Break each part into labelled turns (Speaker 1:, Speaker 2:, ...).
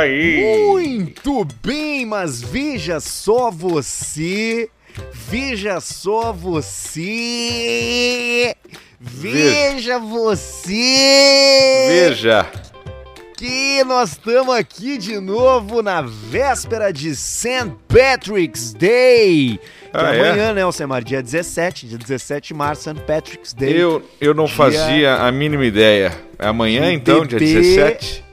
Speaker 1: Aí.
Speaker 2: Muito bem, mas veja só você. Veja só você. Veja você.
Speaker 1: Veja.
Speaker 2: Que nós estamos aqui de novo na véspera de St. Patrick's Day. Que
Speaker 1: Ah,
Speaker 2: é
Speaker 1: é?
Speaker 2: amanhã, né, Alcemar? Dia 17, dia 17 de março, St. Patrick's Day.
Speaker 1: Eu, eu não
Speaker 2: Dia-
Speaker 1: fazia a mínima ideia. É amanhã, então, dia
Speaker 2: beber
Speaker 1: 17?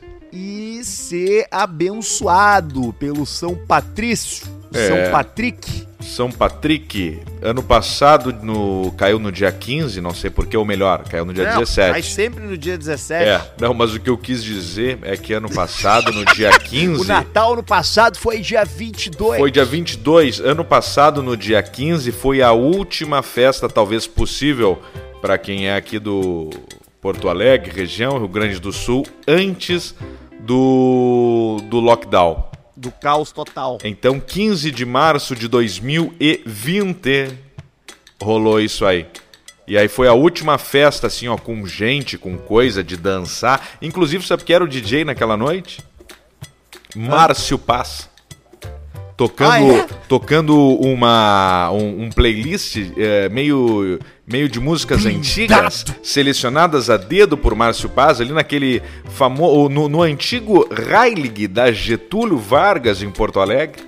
Speaker 2: Ser abençoado pelo São Patrício,
Speaker 1: É.
Speaker 2: São Patrick.
Speaker 1: São Patrick. Ano passado no, caiu no dia 15, não sei porquê, ou melhor, caiu no dia
Speaker 2: Não,
Speaker 1: 17.
Speaker 2: Mas sempre no dia 17.
Speaker 1: É, não, mas o que eu quis dizer é que ano passado, no dia 15.
Speaker 2: O Natal no passado foi dia 22.
Speaker 1: Foi dia 22. Ano passado, no dia 15, foi a última festa, talvez possível, para quem é aqui do Porto Alegre, região, Rio Grande do Sul, antes do, do lockdown.
Speaker 2: Do caos total.
Speaker 1: Então, 15 de março de 2020, rolou isso aí. E aí foi a última festa, assim, ó, com gente, com coisa de dançar. Inclusive, sabe quem era o DJ naquela noite? Márcio Paz. Tocando,
Speaker 2: Ah, é?
Speaker 1: tocando uma, um, um playlist é, meio, meio de músicas antigas, selecionadas a dedo por Márcio Paz, ali naquele famoso. No, no antigo Heilig da Getúlio Vargas, em Porto Alegre.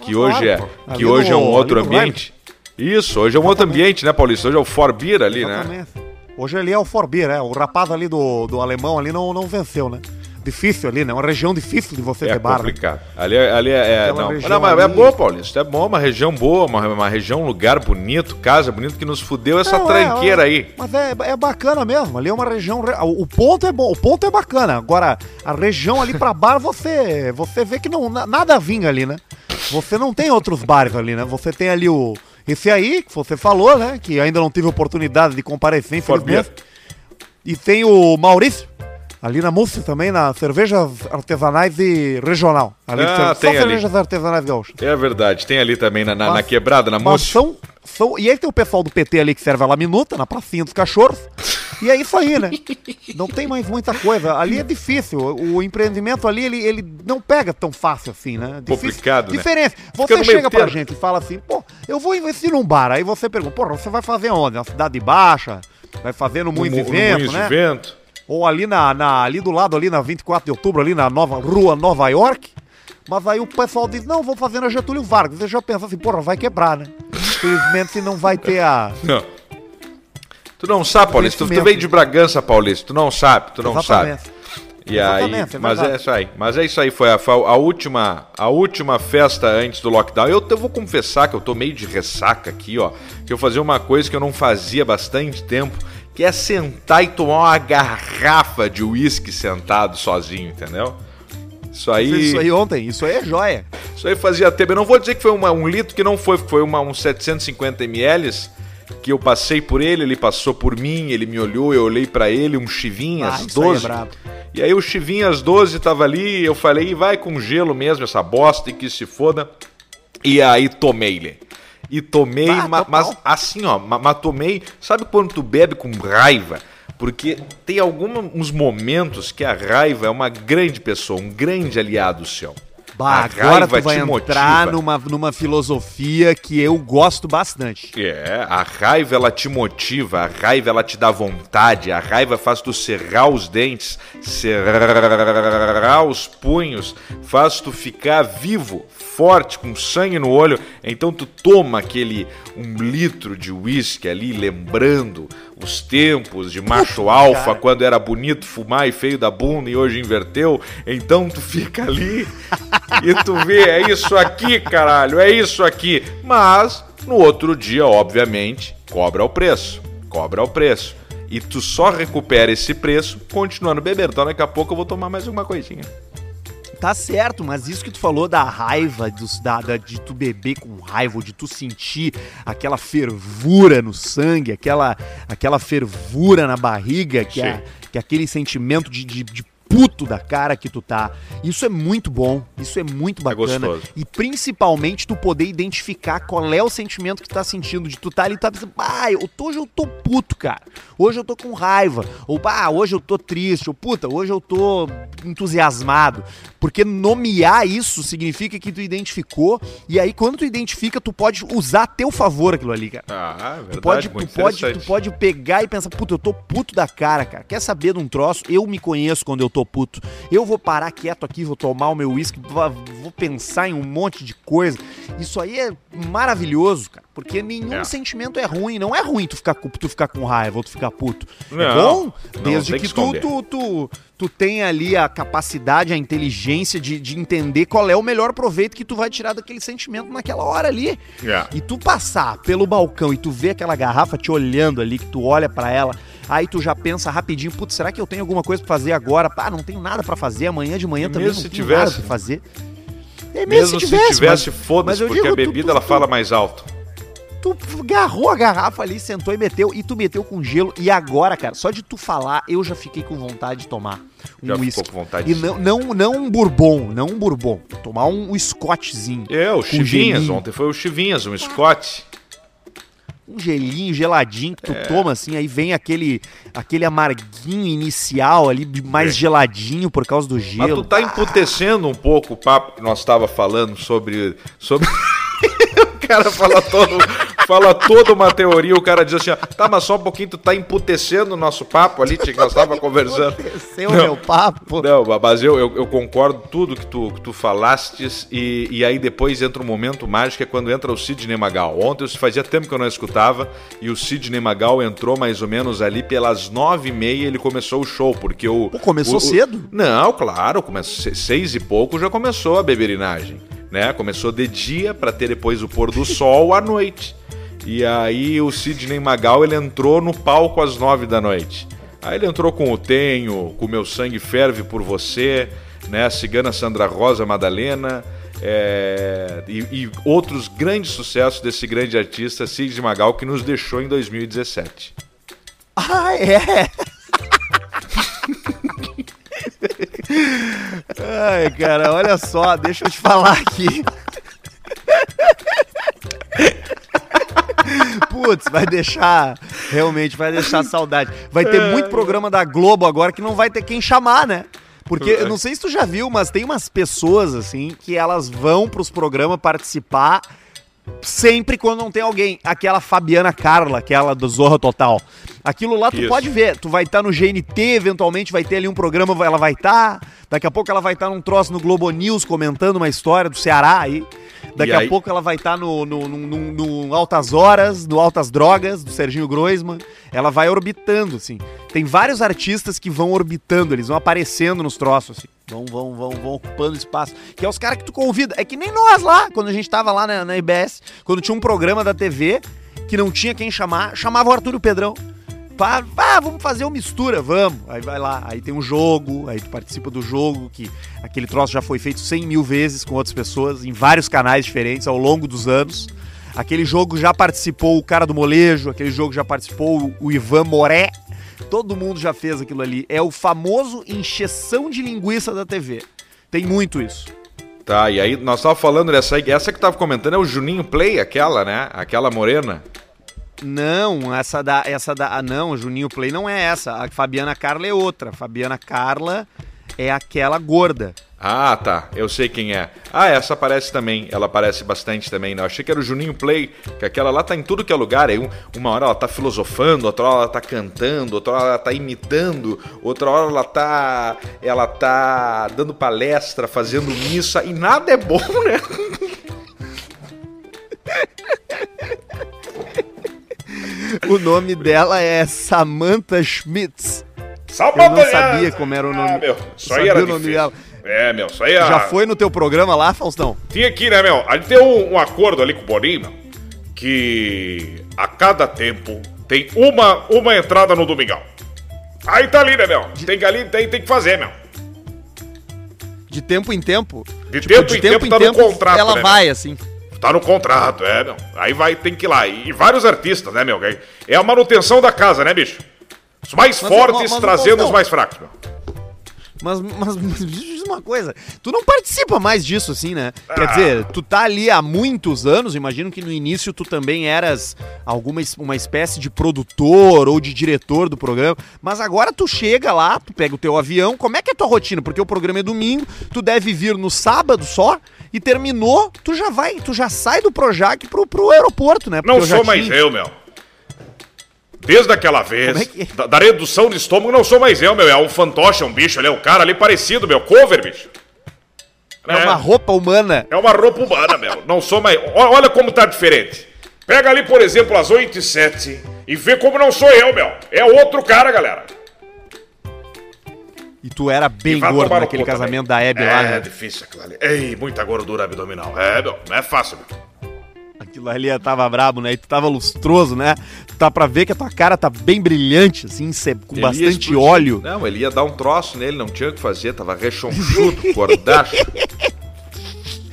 Speaker 1: Que
Speaker 2: Ah,
Speaker 1: hoje é,
Speaker 2: pô.
Speaker 1: que
Speaker 2: Ali
Speaker 1: hoje é um outro ambiente. Isso, hoje é um outro ambiente, né, Paulista? Hoje é o Forbir ali, né?
Speaker 2: Exatamente. Hoje ali é o Forbir, né? O rapaz ali do, do alemão ali não, não venceu, né? Difícil ali, né? Uma região difícil de você
Speaker 1: É
Speaker 2: ter bar. né?
Speaker 1: complicado. Ali, é- ali é. é-
Speaker 2: Aquela
Speaker 1: não, não, mas é
Speaker 2: ali-
Speaker 1: boa, Paulista. É bom, uma região boa, uma, uma região, um lugar bonito, casa bonito que nos fudeu essa
Speaker 2: Não, é,
Speaker 1: tranqueira
Speaker 2: é,
Speaker 1: aí.
Speaker 2: Mas é, é bacana mesmo. Ali é uma região. re- O ponto é bom, o ponto é bacana. Agora, a região ali pra bar, você, você vê que não, na- nada vinga ali, né? Você não tem outros bares ali, né? Você tem ali o. Esse aí, que você falou, né? Que ainda não tive oportunidade de comparecer, infelizmente. E tem o Maurício, ali na Múrcia também, na Cervejas Artesanais e Regional. Ali
Speaker 1: Ah,
Speaker 2: só
Speaker 1: tem ali.
Speaker 2: cervejas artesanais gaúchas.
Speaker 1: É verdade, tem ali também na, na, na
Speaker 2: Mas-
Speaker 1: quebrada, na moça.
Speaker 2: são, são. E aí tem o pessoal do PT ali que serve a laminuta, na pracinha dos cachorros. E é isso aí, né? Não tem mais muita coisa. Ali é difícil. O empreendimento ali, ele, ele não pega tão fácil assim, né? Difícil.
Speaker 1: Complicado, né?
Speaker 2: Diferença.
Speaker 1: Fica
Speaker 2: Você
Speaker 1: no
Speaker 2: chega pra gente e fala assim, pô, eu vou investir num bar. Aí você pergunta, porra, você vai fazer onde? Na Cidade Baixa? Vai fazer no Moinhos de
Speaker 1: no
Speaker 2: Vento,
Speaker 1: de
Speaker 2: né?
Speaker 1: Vento.
Speaker 2: Ou ali na, na- ali do lado, ali na 24 de outubro, ali na nova rua Nova York. Mas aí o pessoal diz, não, vou fazer na Getúlio Vargas. Você já pensa assim, porra, vai quebrar, né? Infelizmente não vai ter a.
Speaker 1: Não. Tu não sabe, Paulista. Tu, tu veio de Bragança, Paulista. Tu não sabe, tu não sabe.
Speaker 2: Exatamente.
Speaker 1: E aí,
Speaker 2: é
Speaker 1: mas é isso aí. Mas é isso aí, foi a, a última a última festa antes do lockdown. Eu, eu vou confessar que eu tô meio de ressaca aqui, ó. Que eu fazia uma coisa que eu não fazia há bastante tempo, que é sentar e tomar uma garrafa de uísque sentado sozinho, entendeu? Isso aí,
Speaker 2: Isso aí ontem, isso aí é joia.
Speaker 1: isso aí fazia tempo. Eu não vou dizer que foi uma- um litro, que não foi, foi uma, uns 750 ml que eu passei por ele, ele passou por mim, ele me olhou, eu olhei pra ele, um chivinhas,
Speaker 2: Ah, isso aí é
Speaker 1: 12. E aí o Chivinhas 12 tava ali, eu falei, vai com gelo mesmo essa bosta e que se foda. E aí tomei-lhe. E tomei,
Speaker 2: Ah,
Speaker 1: ma-
Speaker 2: total.
Speaker 1: mas assim, ó, ma- mas tomei. Sabe quando tu bebe com raiva? Porque tem alguns momentos que a raiva é uma grande pessoa, um grande aliado seu.
Speaker 2: Bah, agora tu vai entrar
Speaker 1: motiva.
Speaker 2: numa, numa filosofia que eu gosto bastante.
Speaker 1: É, a raiva ela te motiva, a raiva ela te dá vontade, a raiva faz tu cerrar os dentes, cerrar os punhos, faz tu ficar vivo, forte, com sangue no olho. Então tu toma aquele um litro de uísque ali, lembrando os tempos de macho alfa, quando era bonito fumar e feio da bunda e hoje inverteu. Então tu fica ali e tu vê, é isso aqui, caralho, é isso aqui. Mas no outro dia, obviamente, cobra o preço. Cobra o preço. E tu só recupera esse preço continuando bebendo. Então daqui a pouco eu vou tomar mais uma coisinha.
Speaker 2: Tá certo, mas isso que tu falou da raiva, dos, da, da- de tu beber com raiva, ou de tu sentir aquela fervura no sangue, aquela, aquela fervura na barriga, que é,
Speaker 1: Sim.
Speaker 2: que é aquele sentimento de, de, de puto da cara que tu tá. Isso é muito bom, isso é muito bacana.
Speaker 1: gostoso.
Speaker 2: e principalmente tu poder identificar qual é o sentimento que tu tá sentindo, de tu tá ali e tá pensando, ah, eu tô, hoje eu tô puto, cara. Hoje eu tô com raiva. Ou, ah, hoje eu tô triste. Ou, puta, hoje eu tô entusiasmado. Porque nomear isso significa que tu identificou. E aí, quando tu identifica, tu pode usar a teu favor aquilo ali, cara.
Speaker 1: Ah, verdade,
Speaker 2: Tu pode, tu, pode, tu pode pegar e pensar, puta, eu tô puto da cara, cara. Quer saber de um troço? Eu me conheço quando eu tô puto. Eu vou parar quieto aqui, vou tomar o meu uísque, vou, pensar em um monte de coisa. Isso aí é maravilhoso, cara. Porque nenhum
Speaker 1: É.
Speaker 2: sentimento é ruim. Não é ruim tu ficar, com- tu ficar com raiva ou tu ficar puto. é
Speaker 1: Não,
Speaker 2: bom
Speaker 1: não,
Speaker 2: desde
Speaker 1: tem
Speaker 2: que,
Speaker 1: que
Speaker 2: tu, tu, tu, tu tenha ali a capacidade, a inteligência de, de entender qual é o melhor proveito que tu vai tirar daquele sentimento naquela hora ali.
Speaker 1: É.
Speaker 2: E tu passar pelo balcão e tu vê aquela garrafa te olhando ali, que tu olha pra ela, aí tu já pensa rapidinho, putz, será que eu tenho alguma coisa pra fazer agora? Ah, não tenho nada pra fazer, amanhã de manhã
Speaker 1: E
Speaker 2: também
Speaker 1: mesmo
Speaker 2: não
Speaker 1: se
Speaker 2: tenho nada
Speaker 1: tivesse?
Speaker 2: pra fazer. É,
Speaker 1: Mesmo se tivesse,
Speaker 2: mas
Speaker 1: foda-se, porque
Speaker 2: digo,
Speaker 1: a
Speaker 2: tu-
Speaker 1: bebida
Speaker 2: tu-
Speaker 1: ela
Speaker 2: tu-
Speaker 1: fala mais alto.
Speaker 2: tu agarrou a garrafa ali, sentou e meteu, e tu meteu com gelo. E agora, cara, só de tu falar, eu já fiquei com vontade de tomar um
Speaker 1: Já
Speaker 2: whisky.
Speaker 1: com vontade
Speaker 2: E não, não, não um bourbon, não um bourbon. Tomar um, um scotchzinho.
Speaker 1: É, o Chivinhas,
Speaker 2: gelinho.
Speaker 1: ontem foi o Chivinhas, um Scott.
Speaker 2: Um gelinho geladinho que tu
Speaker 1: É.
Speaker 2: toma assim, aí vem aquele aquele amarguinho inicial ali, mais
Speaker 1: É.
Speaker 2: geladinho por causa do
Speaker 1: Mas
Speaker 2: gelo.
Speaker 1: tu tá emputecendo um pouco o papo que nós tava falando sobre. sobre... o cara fala todo. Fala toda uma teoria, o cara diz assim, ó, tá, mas só um pouquinho, tu tá emputecendo o nosso papo ali, que nós tava conversando.
Speaker 2: Seu
Speaker 1: Não.
Speaker 2: meu papo.
Speaker 1: Não, mas eu, eu, eu concordo tudo que tu, que tu falastes e, e aí depois entra um momento mágico, é quando entra o Sidney Magal. Ontem fazia tempo que eu não escutava e o Sidney Magal entrou mais ou menos ali pelas nove e meia ele começou o show, porque o...
Speaker 2: Pô, começou
Speaker 1: o- o-
Speaker 2: cedo?
Speaker 1: Não, claro, começou, seis e pouco já começou a beberinagem, né? Começou de dia para ter depois o pôr do sol à noite. E aí o Sidney Magal ele entrou no palco às nove da noite. Aí ele entrou com o Tenho, com Meu Sangue Ferve por Você, né? Cigana Sandra Rosa Madalena. é, e, e outros grandes sucessos desse grande artista Sidney Magal que nos deixou em 2017.
Speaker 2: Ah, é? Ai, cara, olha só, deixa eu te falar aqui. Putz, vai deixar, realmente vai deixar saudade. Vai ter muito programa da Globo agora que não vai ter quem chamar, né? Porque eu não sei se tu já viu, mas tem umas pessoas assim que elas vão pros programas participar sempre quando não tem alguém. Aquela Fabiana Carla, aquela do Zorra Total. Aquilo lá tu
Speaker 1: Isso.
Speaker 2: pode ver. Tu vai estar no GNT, eventualmente vai ter ali um programa, ela vai estar. Daqui a pouco ela vai estar num troço no Globo News comentando uma história do Ceará aí. Daqui a pouco ela vai estar no, no, no, no- no Altas Horas, no Altas Drogas, do Serginho Groisman. Ela vai orbitando, assim. Tem vários artistas que vão orbitando, eles vão aparecendo nos troços, assim. Vão, vão, vão, vão ocupando espaço. Que é os caras que tu convida. É que nem nós lá, quando a gente tava lá na, na IBS, quando tinha um programa da TV que não tinha quem chamar, chamava o Arthur e o Pedrão. Pá, ah, vamos fazer uma mistura, vamos. Aí vai lá, aí tem um jogo, aí tu participa do jogo, que aquele troço já foi feito 100 mil vezes com outras pessoas, em vários canais diferentes ao longo dos anos. Aquele jogo já participou o cara do molejo, aquele jogo já participou o- Ivan Moré. Todo mundo já fez aquilo ali. É o famoso encheção de linguiça da TV. Tem muito isso.
Speaker 1: Tá, e aí nós tava falando dessa aí, essa que tava comentando é o Juninho Play, aquela, né? Aquela morena.
Speaker 2: Não, essa da. Essa da. Ah, não, Juninho Play não é essa. A Fabiana Carla é outra. Fabiana Carla é aquela gorda.
Speaker 1: Ah, tá. Eu sei quem é. Ah, essa aparece também. Ela aparece bastante também. Né? Eu achei que era o Juninho Play, que aquela lá tá em tudo que é lugar. Aí um- uma hora ela tá filosofando, outra hora ela tá cantando, outra hora ela tá imitando, outra hora ela tá. Ela tá dando palestra, fazendo missa, e nada é bom, né?
Speaker 2: O nome dela é Samantha Schmitz.
Speaker 1: Salva
Speaker 2: Eu não sabia como era o nome.
Speaker 1: Ah, meu, isso
Speaker 2: Sabia
Speaker 1: aí era
Speaker 2: o nome dela.
Speaker 1: É, meu, isso aí era...
Speaker 2: Já foi no teu programa lá, Faustão?
Speaker 3: Tinha aqui, né, meu? A gente tem um, um acordo ali com o Boninho, meu, que a cada tempo tem uma, uma entrada no Domingão. Aí tá ali, né, meu? Tem que ali, tem, tem que fazer, meu.
Speaker 2: De tempo em tempo?
Speaker 3: De tempo em tempo tá no contrato,
Speaker 2: Ela
Speaker 3: né,
Speaker 2: vai, assim.
Speaker 3: Tá no contrato, é, meu. Aí vai, tem que ir lá. E, vários artistas, né, meu? É a manutenção da casa, né, bicho? Os mais
Speaker 2: Mas,
Speaker 3: fortes
Speaker 2: mas, mas,
Speaker 3: trazendo os mais fracos, meu.
Speaker 2: Mas, mas, mas diz uma coisa, tu não participa mais disso, assim, né? Quer
Speaker 3: Ah.
Speaker 2: dizer, tu tá ali há muitos anos, imagino que no início tu também eras alguma uma espécie de produtor ou de diretor do programa, mas agora tu chega lá, tu pega o teu avião, como é que é a tua rotina? Porque o programa é domingo, tu deve vir no sábado só, e terminou, tu já vai, tu já sai do Projac pro, pro aeroporto, né? Porque
Speaker 3: Não sou mais
Speaker 2: tinha-
Speaker 3: eu, meu. Desde aquela vez,
Speaker 2: Como é que-
Speaker 3: da, da redução de estômago, não sou mais eu, meu. É um fantoche, é um bicho, ele é um cara ali parecido, meu. Cover, bicho.
Speaker 2: É uma roupa humana.
Speaker 3: É uma roupa humana, meu. Não sou mais. Olha como tá diferente. Pega ali, por exemplo, as 8 e 7 e vê como não sou eu, meu. É outro cara, galera.
Speaker 2: E tu era bem gordo naquele casamento
Speaker 3: também.
Speaker 2: da Hebe lá,
Speaker 3: É
Speaker 2: né?
Speaker 3: difícil aquilo ali. Ei, muita gordura abdominal. É, meu. Não é fácil, meu.
Speaker 2: Aquilo ali tava brabo, né? E tu tava lustroso, né? Tá pra ver que a tua cara tá bem brilhante, assim, com
Speaker 1: Ele
Speaker 2: bastante óleo.
Speaker 1: Não, ele ia dar um troço nele, não tinha o que fazer, tava rechonchudo, gordacho.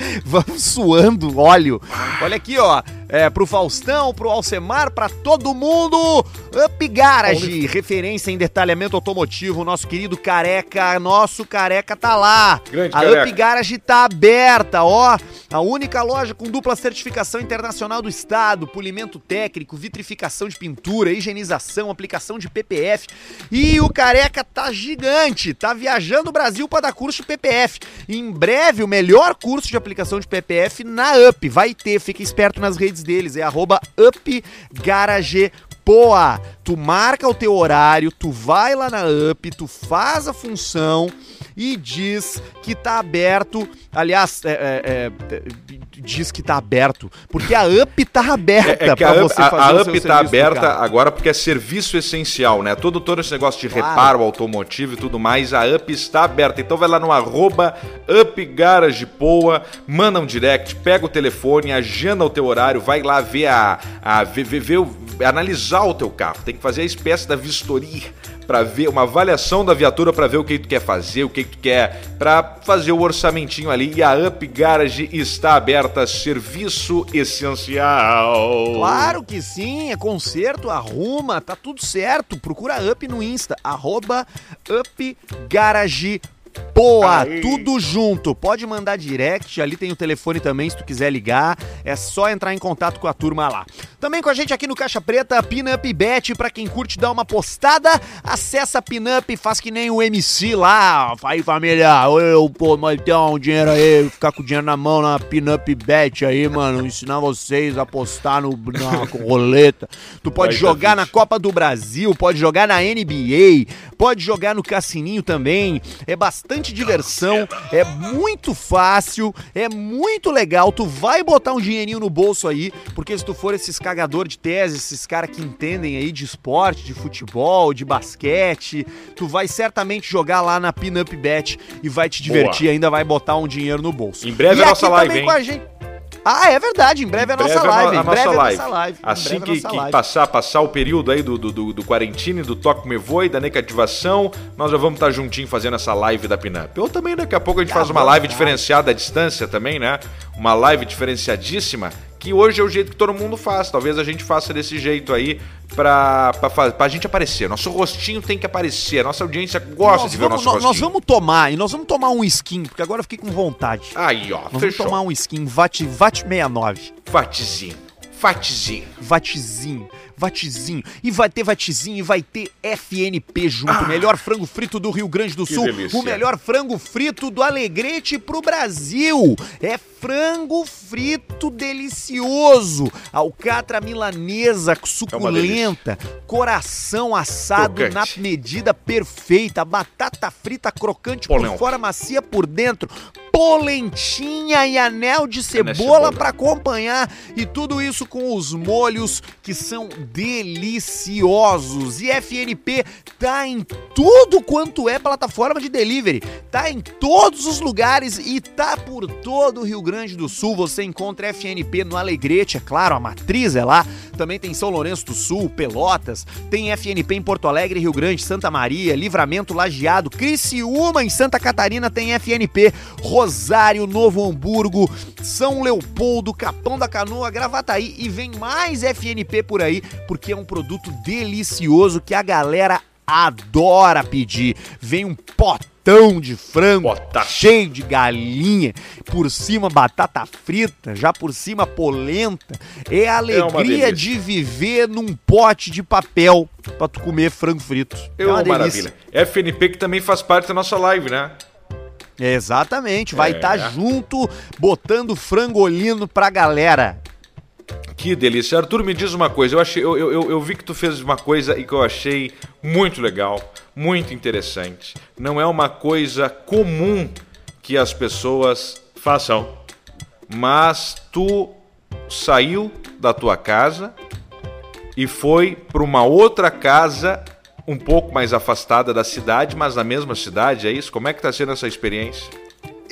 Speaker 2: Vamos suando óleo. Olha aqui, ó. É, pro Faustão, pro Alcemar, pra todo mundo. Up Garage, referência em detalhamento automotivo. Nosso querido careca, nosso careca tá lá.
Speaker 3: Grande
Speaker 2: a
Speaker 3: careca.
Speaker 2: Up Garage tá aberta, ó. A única loja com dupla certificação internacional do estado, polimento técnico, vitrificação de pintura, higienização, aplicação de PPF. E o careca tá gigante, tá viajando o Brasil para dar curso de PPF. Em breve, o melhor curso de aplicação de PPF na UP. Vai ter, fica esperto nas redes deles, é arroba UpGaragePoa. Tu marca o teu horário, tu vai lá na UP, tu faz a função e diz que tá aberto. Aliás, é, é, é, diz que tá aberto, porque a UP tá aberta
Speaker 1: É, é que a,
Speaker 2: você
Speaker 1: a,
Speaker 2: fazer
Speaker 1: a
Speaker 2: seu
Speaker 1: UP tá aberta agora porque é serviço essencial, né? Todo, todo esse negócio de
Speaker 2: Claro.
Speaker 1: reparo automotivo e tudo mais, a UP está aberta. Então vai lá no arroba UpGaragePoa, manda um direct, pega o telefone, agenda o teu horário, vai lá ver a. a ver, ver- ver analisar o teu carro. Tem que fazer a espécie da vistoria para ver uma avaliação da viatura para ver o que tu quer fazer, o que tu quer para fazer o orçamentinho ali. E a Up Garage está aberta, serviço essencial.
Speaker 2: Claro que sim, é conserto, arruma, tá tudo certo. Procura Up no Insta, arroba UpGaragePoa,
Speaker 3: Aí.
Speaker 2: tudo junto. Pode mandar direct, ali tem o telefone também se tu quiser ligar. É só entrar em contato com a turma lá. Também com a gente aqui no Caixa Preta, Pinup Bet, pra quem curte dar uma postada, acessa a Pinup, faz que nem o MC lá. Aí família, eu, pô, mas tem um dinheiro aí, ficar com o dinheiro na mão na Pinup Bet aí, mano, ensinar vocês a apostar no, na roleta. Tu pode jogar na Copa do Brasil, pode jogar na NBA, pode jogar no Cassininho também. É bastante diversão, é muito fácil, é muito legal. Tu vai botar um dinheirinho no bolso aí, porque se tu for esses cagador de tese, esses caras que entendem aí de esporte, de futebol, de basquete, tu vai certamente jogar lá na Pinup Bet e vai te divertir, ainda vai botar um dinheiro no bolso.
Speaker 1: Em breve
Speaker 2: e
Speaker 1: é a nossa live, hein?
Speaker 2: com a gente. Ah, é verdade, em breve é a nossa
Speaker 1: breve
Speaker 2: live.
Speaker 1: a,
Speaker 2: Em
Speaker 1: no- a
Speaker 2: breve
Speaker 1: nossa
Speaker 2: é a
Speaker 1: live.
Speaker 2: nossa live.
Speaker 1: Assim
Speaker 2: é
Speaker 1: que,
Speaker 2: nossa
Speaker 1: que
Speaker 2: live.
Speaker 1: passar, passar o período aí do, do, do, do quarentine, do toque me voe, da negativação, nós já vamos estar juntinho fazendo essa live da Pinup. Ou também daqui a pouco a gente
Speaker 2: Tá
Speaker 1: faz uma live
Speaker 2: tá.
Speaker 1: diferenciada à distância também, né? Uma live diferenciadíssima, que hoje é o jeito que todo mundo faz. Talvez a gente faça desse jeito aí pra, pra, pra gente aparecer. Nosso rostinho tem que aparecer. A nossa audiência gosta
Speaker 2: Nós
Speaker 1: de ver o
Speaker 2: vamos,
Speaker 1: nosso
Speaker 2: nós,
Speaker 1: rostinho.
Speaker 2: nós vamos tomar, e nós vamos tomar um skin, porque agora eu fiquei com vontade.
Speaker 1: Aí, ó,
Speaker 2: Nós vamos
Speaker 1: fechou.
Speaker 2: tomar um skin VAT, VAT 69.
Speaker 1: Fatezinho. Fatezinho.
Speaker 2: Vatizinho, vatizinho. E vai ter vatizinho e vai ter FNP junto.
Speaker 1: Ah.
Speaker 2: Melhor frango frito do Rio Grande do Sul.
Speaker 3: delícia.
Speaker 2: O melhor frango frito do Alegrete pro Brasil. É frango frito delicioso. Alcatra milanesa suculenta. Coração assado
Speaker 3: Crocante.
Speaker 2: na medida perfeita. Batata frita crocante por
Speaker 3: Polenta.
Speaker 2: fora, macia por dentro. Polentinha e anel de cebola
Speaker 1: cebola.
Speaker 2: para acompanhar e tudo isso com os molhos que são deliciosos. E FNP tá em tudo quanto é plataforma de delivery. Tá em todos os lugares e tá por todo o Rio Grande do Sul. Você encontra FNP no Alegrete, é claro, a matriz é lá. Também tem São Lourenço do Sul, Pelotas. Tem FNP em Porto Alegre, Rio Grande, Santa Maria, Livramento, Lajeado, Criciúma em Santa Catarina tem FNP, Rosário, Novo Hamburgo, São Leopoldo, Capão da Canoa, Gravataí e vem mais FNP por aí, porque é um produto delicioso que a galera adora pedir. Vem um potão de frango,
Speaker 3: Potaço.
Speaker 2: cheio de galinha, por cima batata frita, já por cima polenta. É a alegria
Speaker 3: delícia.
Speaker 2: de viver num pote de papel pra tu comer frango frito.
Speaker 3: É uma maravilha. FNP que também faz parte da nossa live, né?
Speaker 2: Exatamente, vai
Speaker 3: É.
Speaker 2: estar junto botando frangolino pra galera.
Speaker 1: Que delícia. Arthur, me diz uma coisa. Eu, achei, eu, eu, eu vi que tu fez uma coisa e que eu achei muito legal, muito interessante. Não é uma coisa comum que as pessoas façam. Mas tu saiu da tua casa e foi para uma outra casa um pouco mais afastada da cidade, mas na mesma cidade, é isso? Como é que tá sendo essa experiência?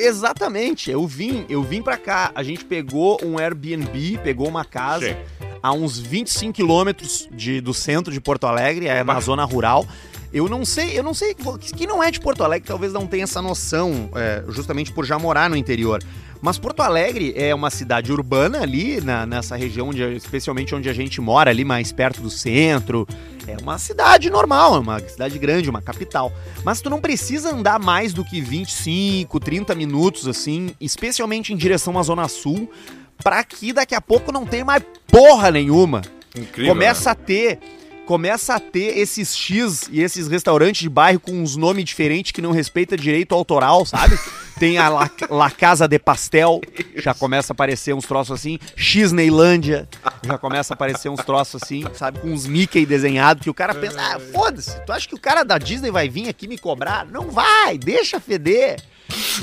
Speaker 2: Exatamente, eu vim, eu vim pra cá. A gente pegou um Airbnb, pegou uma casa
Speaker 3: Sim.
Speaker 2: a uns 25 quilômetros do centro de Porto Alegre, é
Speaker 3: Mas-
Speaker 2: zona rural. Eu não sei, eu não sei, quem não é de Porto Alegre talvez não tenha essa noção, é, justamente por já morar no interior. Mas Porto Alegre é uma cidade urbana ali, na- nessa região, onde, especialmente onde a gente mora, ali mais perto do centro. É uma cidade normal, é uma cidade grande, uma capital. Mas tu não precisa andar mais do que 25, 30 minutos, assim, especialmente em direção à Zona Sul, pra que daqui a pouco não tenha mais porra nenhuma.
Speaker 1: Incrível.
Speaker 2: Começa
Speaker 1: né?
Speaker 2: a ter. Começa a ter esses X e esses restaurantes de bairro com uns nomes diferentes que não respeita direito autoral, sabe? Tem a La, La Casa de Pastel, já começa a aparecer uns troços assim. X Neilândia, já começa a aparecer uns troços assim, sabe? Com uns Mickey desenhados que o cara pensa, ah, foda-se, tu acha que o cara da Disney vai vir aqui me cobrar? Não vai, deixa feder.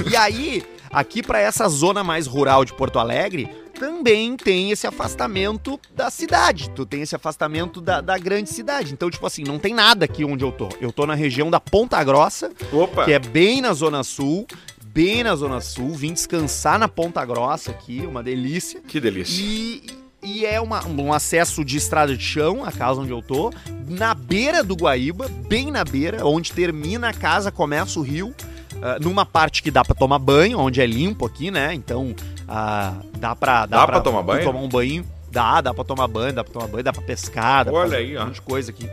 Speaker 2: E aí, aqui pra essa zona mais rural de Porto Alegre, também tem esse afastamento da cidade. Tu tem esse afastamento da, da grande cidade. Então, tipo assim, não tem nada aqui onde eu tô. Eu tô na região da Ponta Grossa,
Speaker 1: Opa!
Speaker 2: que é bem na Zona Sul. Bem na Zona Sul. Vim descansar na Ponta Grossa aqui, uma delícia.
Speaker 1: Que delícia.
Speaker 2: E, e é uma- um acesso de estrada de chão, a casa onde eu tô, na beira do Guaíba, bem na beira, onde termina a casa, começa o rio, ah, numa parte que dá pra tomar banho, onde é limpo aqui, né? Então, ah, dá pra...
Speaker 1: Dá pra tomar
Speaker 2: tu
Speaker 1: banho?
Speaker 2: tomar um banho, dá, dá pra tomar banho, dá pra tomar banho, dá pra pescar, dá pra
Speaker 1: Olha
Speaker 2: fazer
Speaker 1: aí, ó.
Speaker 2: um monte de coisa aqui.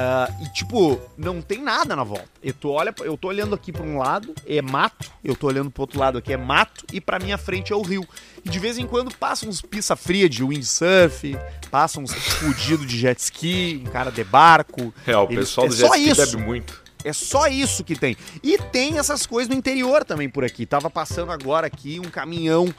Speaker 2: Ah, e tipo, não tem nada na volta. Eu tô, olha, eu tô olhando aqui pra um lado, é mato. Eu tô olhando pro outro lado aqui, é mato. E pra minha frente é o rio. E de vez em quando passa uns pista fria de windsurf, passa uns fudido de jet ski, um cara de barco.
Speaker 1: É, o
Speaker 2: Eles-
Speaker 1: pessoal
Speaker 2: é
Speaker 1: do jet ski
Speaker 2: isso.
Speaker 1: bebe muito.
Speaker 2: É só isso que tem. E tem essas coisas no interior também por aqui. Tava passando agora aqui um caminhão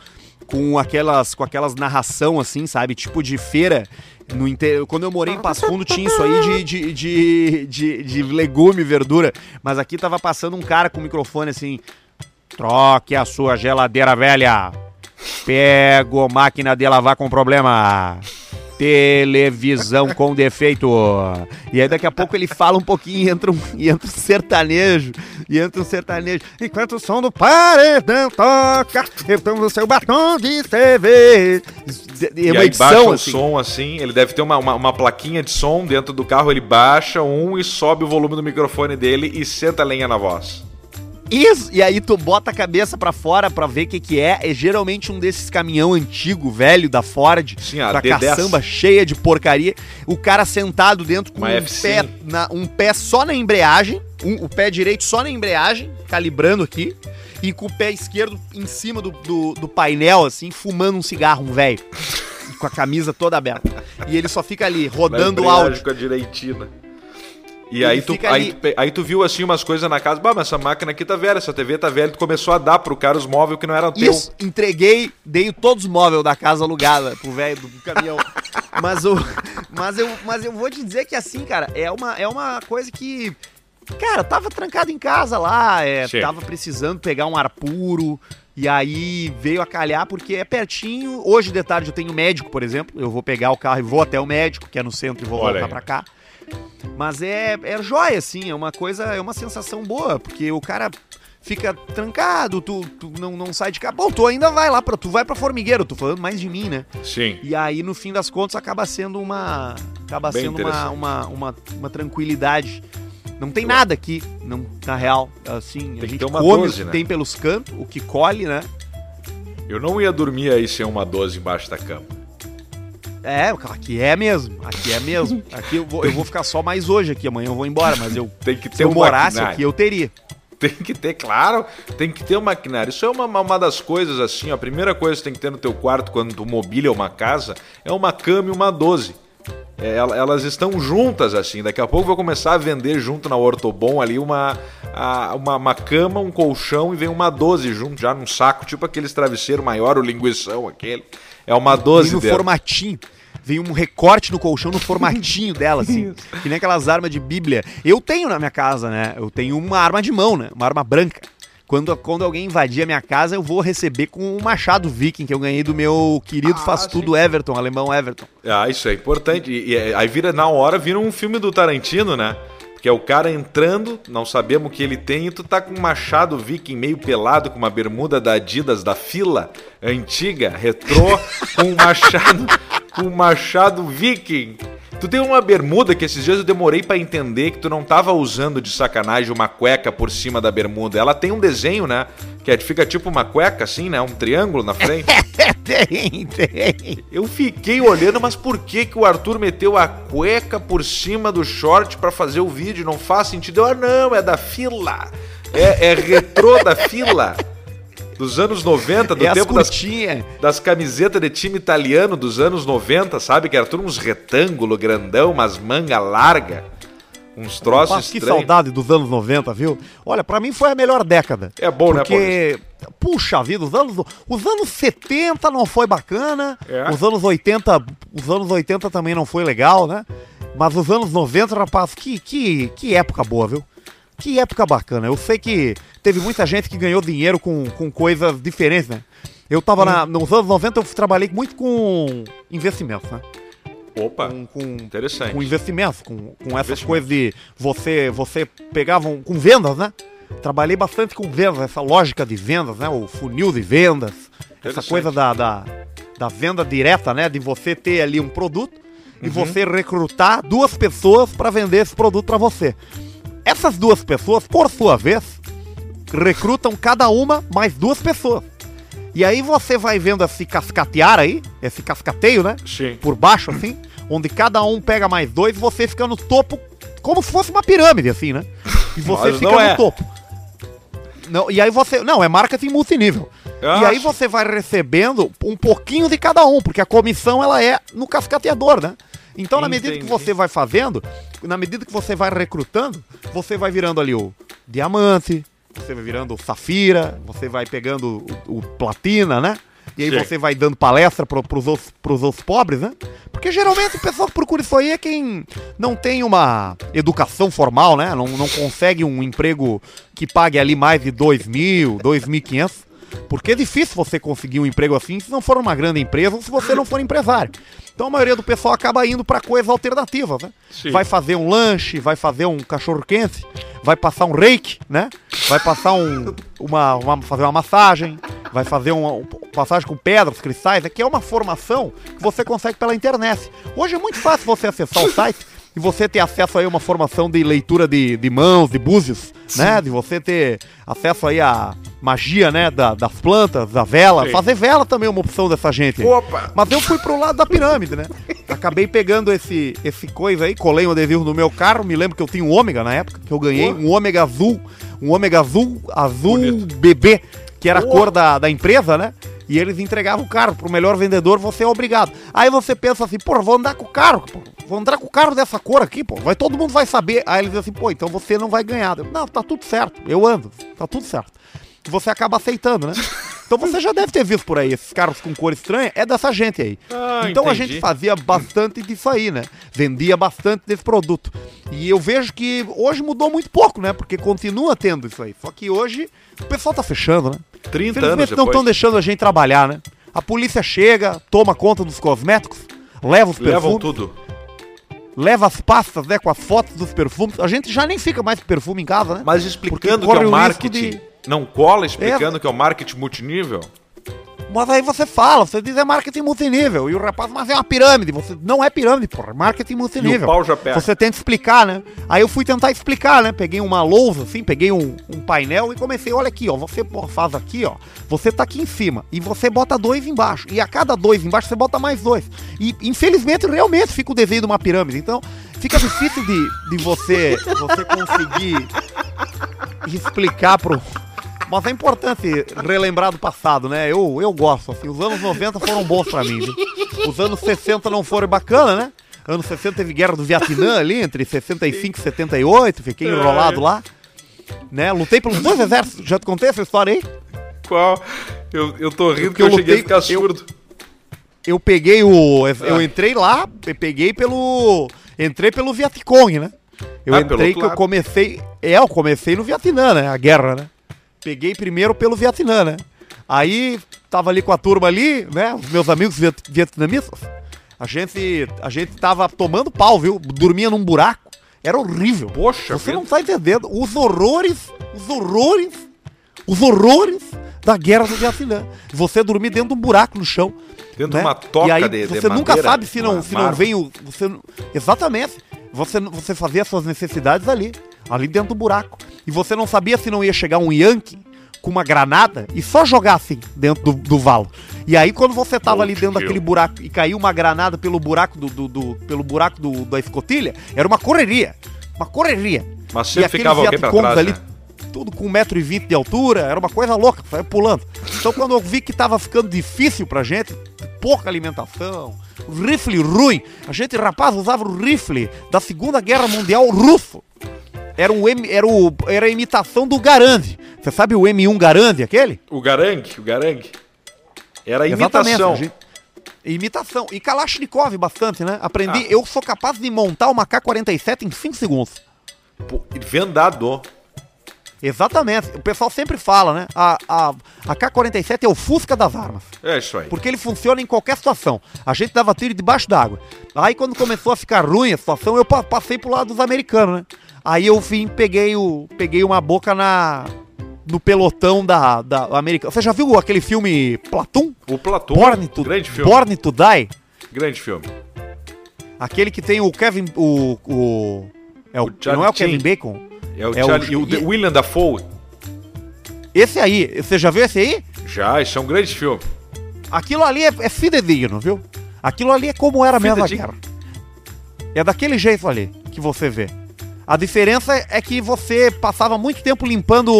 Speaker 2: com aquelas com aquelas narração assim, sabe? Tipo de feira no interior. Quando eu morei em Passo Fundo tinha isso aí de, de, de, de, de legume, verdura. Mas aqui tava passando um cara com o microfone assim. Troque a sua geladeira velha. Pego máquina de lavar com problema. Televisão com defeito. E aí daqui a pouco ele fala um pouquinho e entra um, e entra um sertanejo. E entra um sertanejo. Enquanto o som do paredão toca, eu tomo o seu batom de. É
Speaker 1: E
Speaker 2: uma
Speaker 1: aí baixa
Speaker 2: edição
Speaker 1: o
Speaker 2: assim.
Speaker 1: som assim, ele deve ter uma, uma, uma plaquinha de som dentro do carro, ele baixa um e sobe o volume do microfone dele e senta a lenha na voz.
Speaker 2: Isso! E aí tu bota a cabeça pra fora pra ver o que que é. É geralmente um desses caminhão antigo, velho, da Ford.
Speaker 1: Sim, a
Speaker 2: com a
Speaker 1: D10.
Speaker 2: caçamba cheia de porcaria. O cara sentado dentro com
Speaker 1: Uma
Speaker 2: um
Speaker 1: F100.
Speaker 2: pé, na- um pé só na embreagem. um- o pé direito só na embreagem, calibrando aqui. E com o pé esquerdo em cima do, do, do painel, assim, fumando um cigarro, um velho. com a camisa toda aberta. E ele só fica ali, rodando o áudio.
Speaker 1: com a direitina. E aí tu, aí, tu aí tu viu assim umas coisas na casa, bah, mas essa máquina aqui tá velha, essa TV tá velha, tu começou a dar pro cara os móveis que não eram teu.
Speaker 2: Isso, entreguei, dei todos os móveis da casa alugada pro velho do caminhão. mas, o, mas, eu, mas eu vou te dizer que assim, cara, é uma, é uma coisa que. Cara, tava trancado em casa lá, é, tava precisando pegar um ar puro. E aí veio a calhar porque é pertinho. Hoje de tarde eu tenho médico, por exemplo. Eu vou pegar o carro e vou até o médico, que é no centro, e vou
Speaker 1: Olha
Speaker 2: voltar pra cá. Mas é, é jóia, assim, é uma coisa, é uma sensação boa, porque o cara fica trancado, tu, tu não, não sai de casa. Bom, tu ainda vai lá, pra, tu vai pra formigueiro, tô falando mais de mim, né?
Speaker 1: Sim.
Speaker 2: E aí, no fim das contas, acaba sendo uma. Acaba
Speaker 1: Bem
Speaker 2: sendo uma, uma, uma, uma tranquilidade. Não tem nada aqui, não, na real. Assim, a
Speaker 1: que
Speaker 2: gente come
Speaker 1: 12,
Speaker 2: o que
Speaker 1: né?
Speaker 2: tem pelos cantos, o que colhe, né?
Speaker 1: Eu não ia dormir aí sem uma 12 embaixo da cama.
Speaker 2: É, aqui é mesmo. Aqui é mesmo. Aqui eu vou, eu vou ficar só mais hoje aqui. Amanhã eu vou embora, mas eu.
Speaker 1: Tem que ter
Speaker 2: se eu
Speaker 1: um
Speaker 2: morasse
Speaker 1: maquinário.
Speaker 2: aqui, eu teria.
Speaker 1: Tem que ter, claro, tem que ter um maquinário. Isso é uma, uma das coisas assim, ó, a primeira coisa que tem que ter no teu quarto quando tu mobília uma casa é uma cama e uma 12. É, el- elas estão juntas assim. Daqui a pouco eu vou começar a vender junto na Ortobon ali uma, a- uma, uma cama, um colchão e vem uma 12 junto, já num saco, tipo aqueles travesseiro maior, o linguição aquele. É uma 12
Speaker 2: Vem no
Speaker 1: dela.
Speaker 2: formatinho. Vem um recorte no colchão no formatinho dela, assim. que nem aquelas armas de Bíblia. Eu tenho na minha casa, né? Eu tenho uma arma de mão, né? Uma arma branca. Quando, quando alguém invadir a minha casa, eu vou receber com um machado viking que eu ganhei do meu querido
Speaker 1: Ah,
Speaker 2: faz
Speaker 1: sim.
Speaker 2: tudo Everton, alemão Everton.
Speaker 1: Ah, isso é importante. E, e aí vira, na hora, vira um filme do Tarantino, né? Porque é o cara entrando, não sabemos o que ele tem, e tu tá com um machado viking meio pelado, com uma bermuda da Adidas da fila antiga, retrô, com um machado, com um machado viking. Tu tem uma bermuda que esses dias eu demorei pra entender que tu não tava usando de sacanagem uma cueca por cima da bermuda. Ela tem um desenho, né? Que é- fica tipo uma cueca assim, né? Um triângulo na frente.
Speaker 2: tem, tem.
Speaker 1: Eu fiquei olhando, mas por que, que o Arthur meteu a cueca por cima do short pra fazer o vídeo? Não faz sentido. Eu, ah, não, é da fila. É, é retrô da fila. Dos anos 90, do
Speaker 2: E as
Speaker 1: tempo das, das camisetas de time italiano dos anos 90, sabe? Que era tudo uns retângulo grandão, umas manga larga. Uns troços
Speaker 2: Mas que
Speaker 1: estranhos.
Speaker 2: saudade dos anos 90, viu? Olha, pra mim foi a melhor década.
Speaker 1: É bom, né,
Speaker 2: Porque, puxa vida, os anos, os anos 70 não foi bacana,
Speaker 1: É.
Speaker 2: os anos 80, os anos 80 também não foi legal, né? Mas os anos 90, rapaz, que, que, que época boa, viu? Que época bacana. Eu sei que teve muita gente que ganhou dinheiro com, com coisas diferentes, né? Eu tava na, nos anos 90, eu trabalhei muito com investimentos, né?
Speaker 1: Opa,
Speaker 2: Com, com,
Speaker 1: interessante.
Speaker 2: com investimentos, com, com essas coisas de você você pegava um, com vendas, né? Trabalhei bastante com vendas, essa lógica de vendas, né? O funil de vendas, essa coisa da, da, da venda direta, né? De você ter ali um produto e
Speaker 1: Uhum.
Speaker 2: você recrutar duas pessoas para vender esse produto para você. Essas duas pessoas, por sua vez, recrutam cada uma mais duas pessoas. E aí você vai vendo esse cascatear aí, esse cascateio, né?
Speaker 1: Sim.
Speaker 2: por baixo, assim, onde cada um pega mais dois, você fica no topo, como se fosse uma pirâmide, assim, né? E você
Speaker 1: Mas
Speaker 2: fica no
Speaker 1: é.
Speaker 2: topo. Não, e aí você. Não, é marketing multinível.
Speaker 1: Eu
Speaker 2: e aí
Speaker 1: acho.
Speaker 2: você vai recebendo um pouquinho de cada um, porque a comissão ela é no cascateador, né? Então, na medida que você vai fazendo, na medida que você vai recrutando, você vai virando ali o diamante, você vai virando o safira, você vai pegando o, o platina, né? E aí
Speaker 1: Sim.
Speaker 2: você vai dando palestra pro, pros, outros, pros outros pobres, né? Porque geralmente o pessoal que procura isso aí é quem não tem uma educação formal, né? Não, não consegue um emprego que pague ali mais de 2 mil, 2.500. Porque é difícil você conseguir um emprego assim se não for uma grande empresa ou se você não for empresário. Então a maioria do pessoal acaba indo para coisas alternativas, né?
Speaker 1: Sim.
Speaker 2: Vai fazer um lanche, vai fazer um cachorro quente, vai passar um reiki, né? Vai passar um, uma, uma- fazer uma massagem, vai fazer uma, uma massagem com pedras, cristais, é que é uma formação que você consegue pela internet. Hoje é muito fácil você acessar o site e você ter acesso aí a uma formação de leitura de, de mãos, de búzios, né? De você ter acesso aí à magia, né? Da- das plantas, da vela.
Speaker 1: Sim.
Speaker 2: Fazer vela também é uma opção dessa gente.
Speaker 1: Opa!
Speaker 2: Mas eu fui pro lado da pirâmide, né? Acabei pegando esse, esse coisa aí, colei um adesivo no meu carro. Me lembro que eu tinha um ômega na época, que eu ganhei um ômega azul, um ômega azul, azul
Speaker 1: Bonito.
Speaker 2: bebê, que era a
Speaker 1: Boa.
Speaker 2: cor da, da empresa, né? E eles entregavam o carro pro melhor vendedor, você é obrigado. Aí você pensa assim, pô, vou andar com o carro, pô, vou andar com o carro dessa cor aqui, pô, vai todo mundo vai saber. Aí eles dizem assim, pô, então você não vai ganhar. Eu, não, tá tudo certo, eu ando, tá tudo certo. Você acaba aceitando, né? Então você já deve ter visto por aí, esses carros com cor estranha, é dessa gente aí.
Speaker 1: Ah,
Speaker 2: então a
Speaker 1: entendi.
Speaker 2: gente fazia bastante disso aí, né? Vendia bastante desse produto. E eu vejo que hoje mudou muito pouco, né? Porque continua tendo isso aí. Só que hoje o pessoal tá fechando, né?
Speaker 1: 30 anos
Speaker 2: Infelizmente não
Speaker 1: depois.
Speaker 2: estão deixando a gente trabalhar, né? A polícia chega, toma conta dos cosméticos, leva os
Speaker 1: Levam
Speaker 2: perfumes,
Speaker 1: tudo.
Speaker 2: leva as pastas, né, com as fotos dos perfumes. A gente já nem fica mais com perfume em casa, né?
Speaker 1: Mas
Speaker 2: Porque
Speaker 1: explicando que é o marketing.
Speaker 2: de-
Speaker 1: Não cola explicando que é o marketing multinível?
Speaker 2: Mas aí você fala, você diz é marketing multinível. E o rapaz, mas é uma pirâmide. Você não é pirâmide, porra. É marketing multinível.
Speaker 1: pau já pega.
Speaker 2: Você tenta explicar, né? Aí eu fui tentar explicar, né? Peguei uma lousa, assim, peguei um, um painel e comecei, olha aqui, ó. Você faz aqui, ó. Você tá aqui em cima. E você bota dois embaixo. E a cada dois embaixo você bota mais dois. E infelizmente, realmente, fica o desenho de uma pirâmide. Então, fica difícil de, de você, você conseguir explicar pro. Mas é importante relembrar do passado, né? Eu, eu gosto, assim, os anos 90 foram bons pra mim, viu? Os anos 60 não foram bacana, né? Anos 60 teve guerra do Vietnã ali, entre 65 e 78, fiquei enrolado lá. Né? Lutei pelos dois exércitos, já te contei essa história aí?
Speaker 1: Qual? Eu, eu tô rindo que eu,
Speaker 2: eu
Speaker 1: cheguei a
Speaker 2: lutei-
Speaker 1: ficar
Speaker 2: eu-
Speaker 1: surdo.
Speaker 2: Eu peguei o. Eu entrei lá, pe- peguei pelo. Entrei pelo Vietcong, né? Eu
Speaker 1: Ah,
Speaker 2: entrei que eu comecei. É, eu comecei no Vietnã, né? A guerra, né? Peguei primeiro pelo Vietnã, né? Aí tava ali com a turma ali, né? Os meus amigos viet- vietnamistas. A gente, a gente tava tomando pau, viu? Dormia num buraco. Era horrível.
Speaker 1: Poxa
Speaker 2: Você
Speaker 1: vida.
Speaker 2: não tá entendendo os horrores, os horrores, os horrores da guerra do Vietnã. Você dormir dentro de um buraco no chão.
Speaker 1: Dentro de
Speaker 2: né?
Speaker 1: uma toca
Speaker 2: e aí,
Speaker 1: de- de
Speaker 2: Você nunca
Speaker 1: madeira,
Speaker 2: sabe se não, se não vem o. Você, exatamente. Você, você fazia suas necessidades ali, ali dentro do buraco. E você não sabia se não ia chegar um Yankee com uma granada e só jogar assim dentro do, do valo. E aí, quando você tava ali dentro daquele buraco e caiu uma granada pelo buraco do, do- do- pelo buraco do- da escotilha, era uma correria. Uma correria.
Speaker 1: Mas
Speaker 2: E
Speaker 1: sempre
Speaker 2: aqueles
Speaker 1: ficava alguém pra trás,
Speaker 2: ali,
Speaker 1: né?
Speaker 2: tudo com 1,20m de altura, era uma coisa louca, saia pulando. Então quando eu vi que tava ficando difícil pra gente, pouca alimentação, rifle ruim, a gente, rapaz, usava o rifle da Segunda Guerra Mundial russo. Era, um M, era, o, era a imitação do Garand. Você sabe o M1 Garand, aquele?
Speaker 1: O Garang, o Garang. Era imitação.
Speaker 2: a gente- Imitação. E Kalashnikov bastante, né? Aprendi,
Speaker 1: Ah.
Speaker 2: eu sou capaz de montar uma K-47 em 5 segundos.
Speaker 1: Pô, vendado.
Speaker 2: Exatamente. O pessoal sempre fala, né? A, a, a K-47 é o Fusca das armas.
Speaker 1: É isso aí.
Speaker 2: Porque ele funciona em qualquer situação. A gente dava tiro debaixo d'água. Aí quando começou a ficar ruim a situação, eu pa- passei pro lado dos americanos, né? Aí eu vim, peguei, o, peguei uma boca na no pelotão da, da americana. Você já viu aquele filme Platum?
Speaker 1: O Platão.
Speaker 2: Born to,
Speaker 1: grande filme.
Speaker 2: Born to Die?
Speaker 1: Grande filme.
Speaker 2: Aquele que tem o Kevin. O. o, é o,
Speaker 1: O
Speaker 2: não é o Kevin. Bacon?
Speaker 1: É o,
Speaker 2: É o-
Speaker 1: Charlie, o,
Speaker 2: e-
Speaker 1: William Dafoe.
Speaker 2: Esse aí, você já viu esse aí?
Speaker 1: Já, isso é um grande filme.
Speaker 2: Aquilo ali é, é fidedigno, viu? Aquilo ali é como era mesmo a guerra. É daquele jeito ali que você vê. A diferença é que você passava muito tempo limpando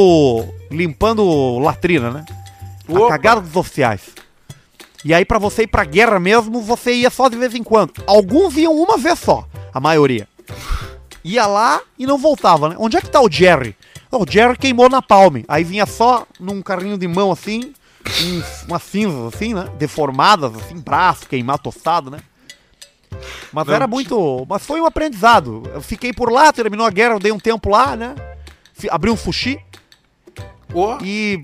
Speaker 2: limpando latrina, né? A
Speaker 1: Opa.
Speaker 2: cagada dos oficiais. E aí pra você ir pra guerra mesmo, você ia só de vez em quando. Alguns iam uma vez só, a maioria. Ia lá e não voltava, né? Onde é que tá o Jerry? Ó, o Jerry queimou na palme. Aí vinha só num carrinho de mão assim, umas cinzas assim, né? Deformadas, assim, braço, queimar tostado, né? Mas
Speaker 1: Não
Speaker 2: era muito. Mas foi um aprendizado. Eu fiquei por lá, terminou a guerra, eu dei um tempo lá, né? Abri um sushi e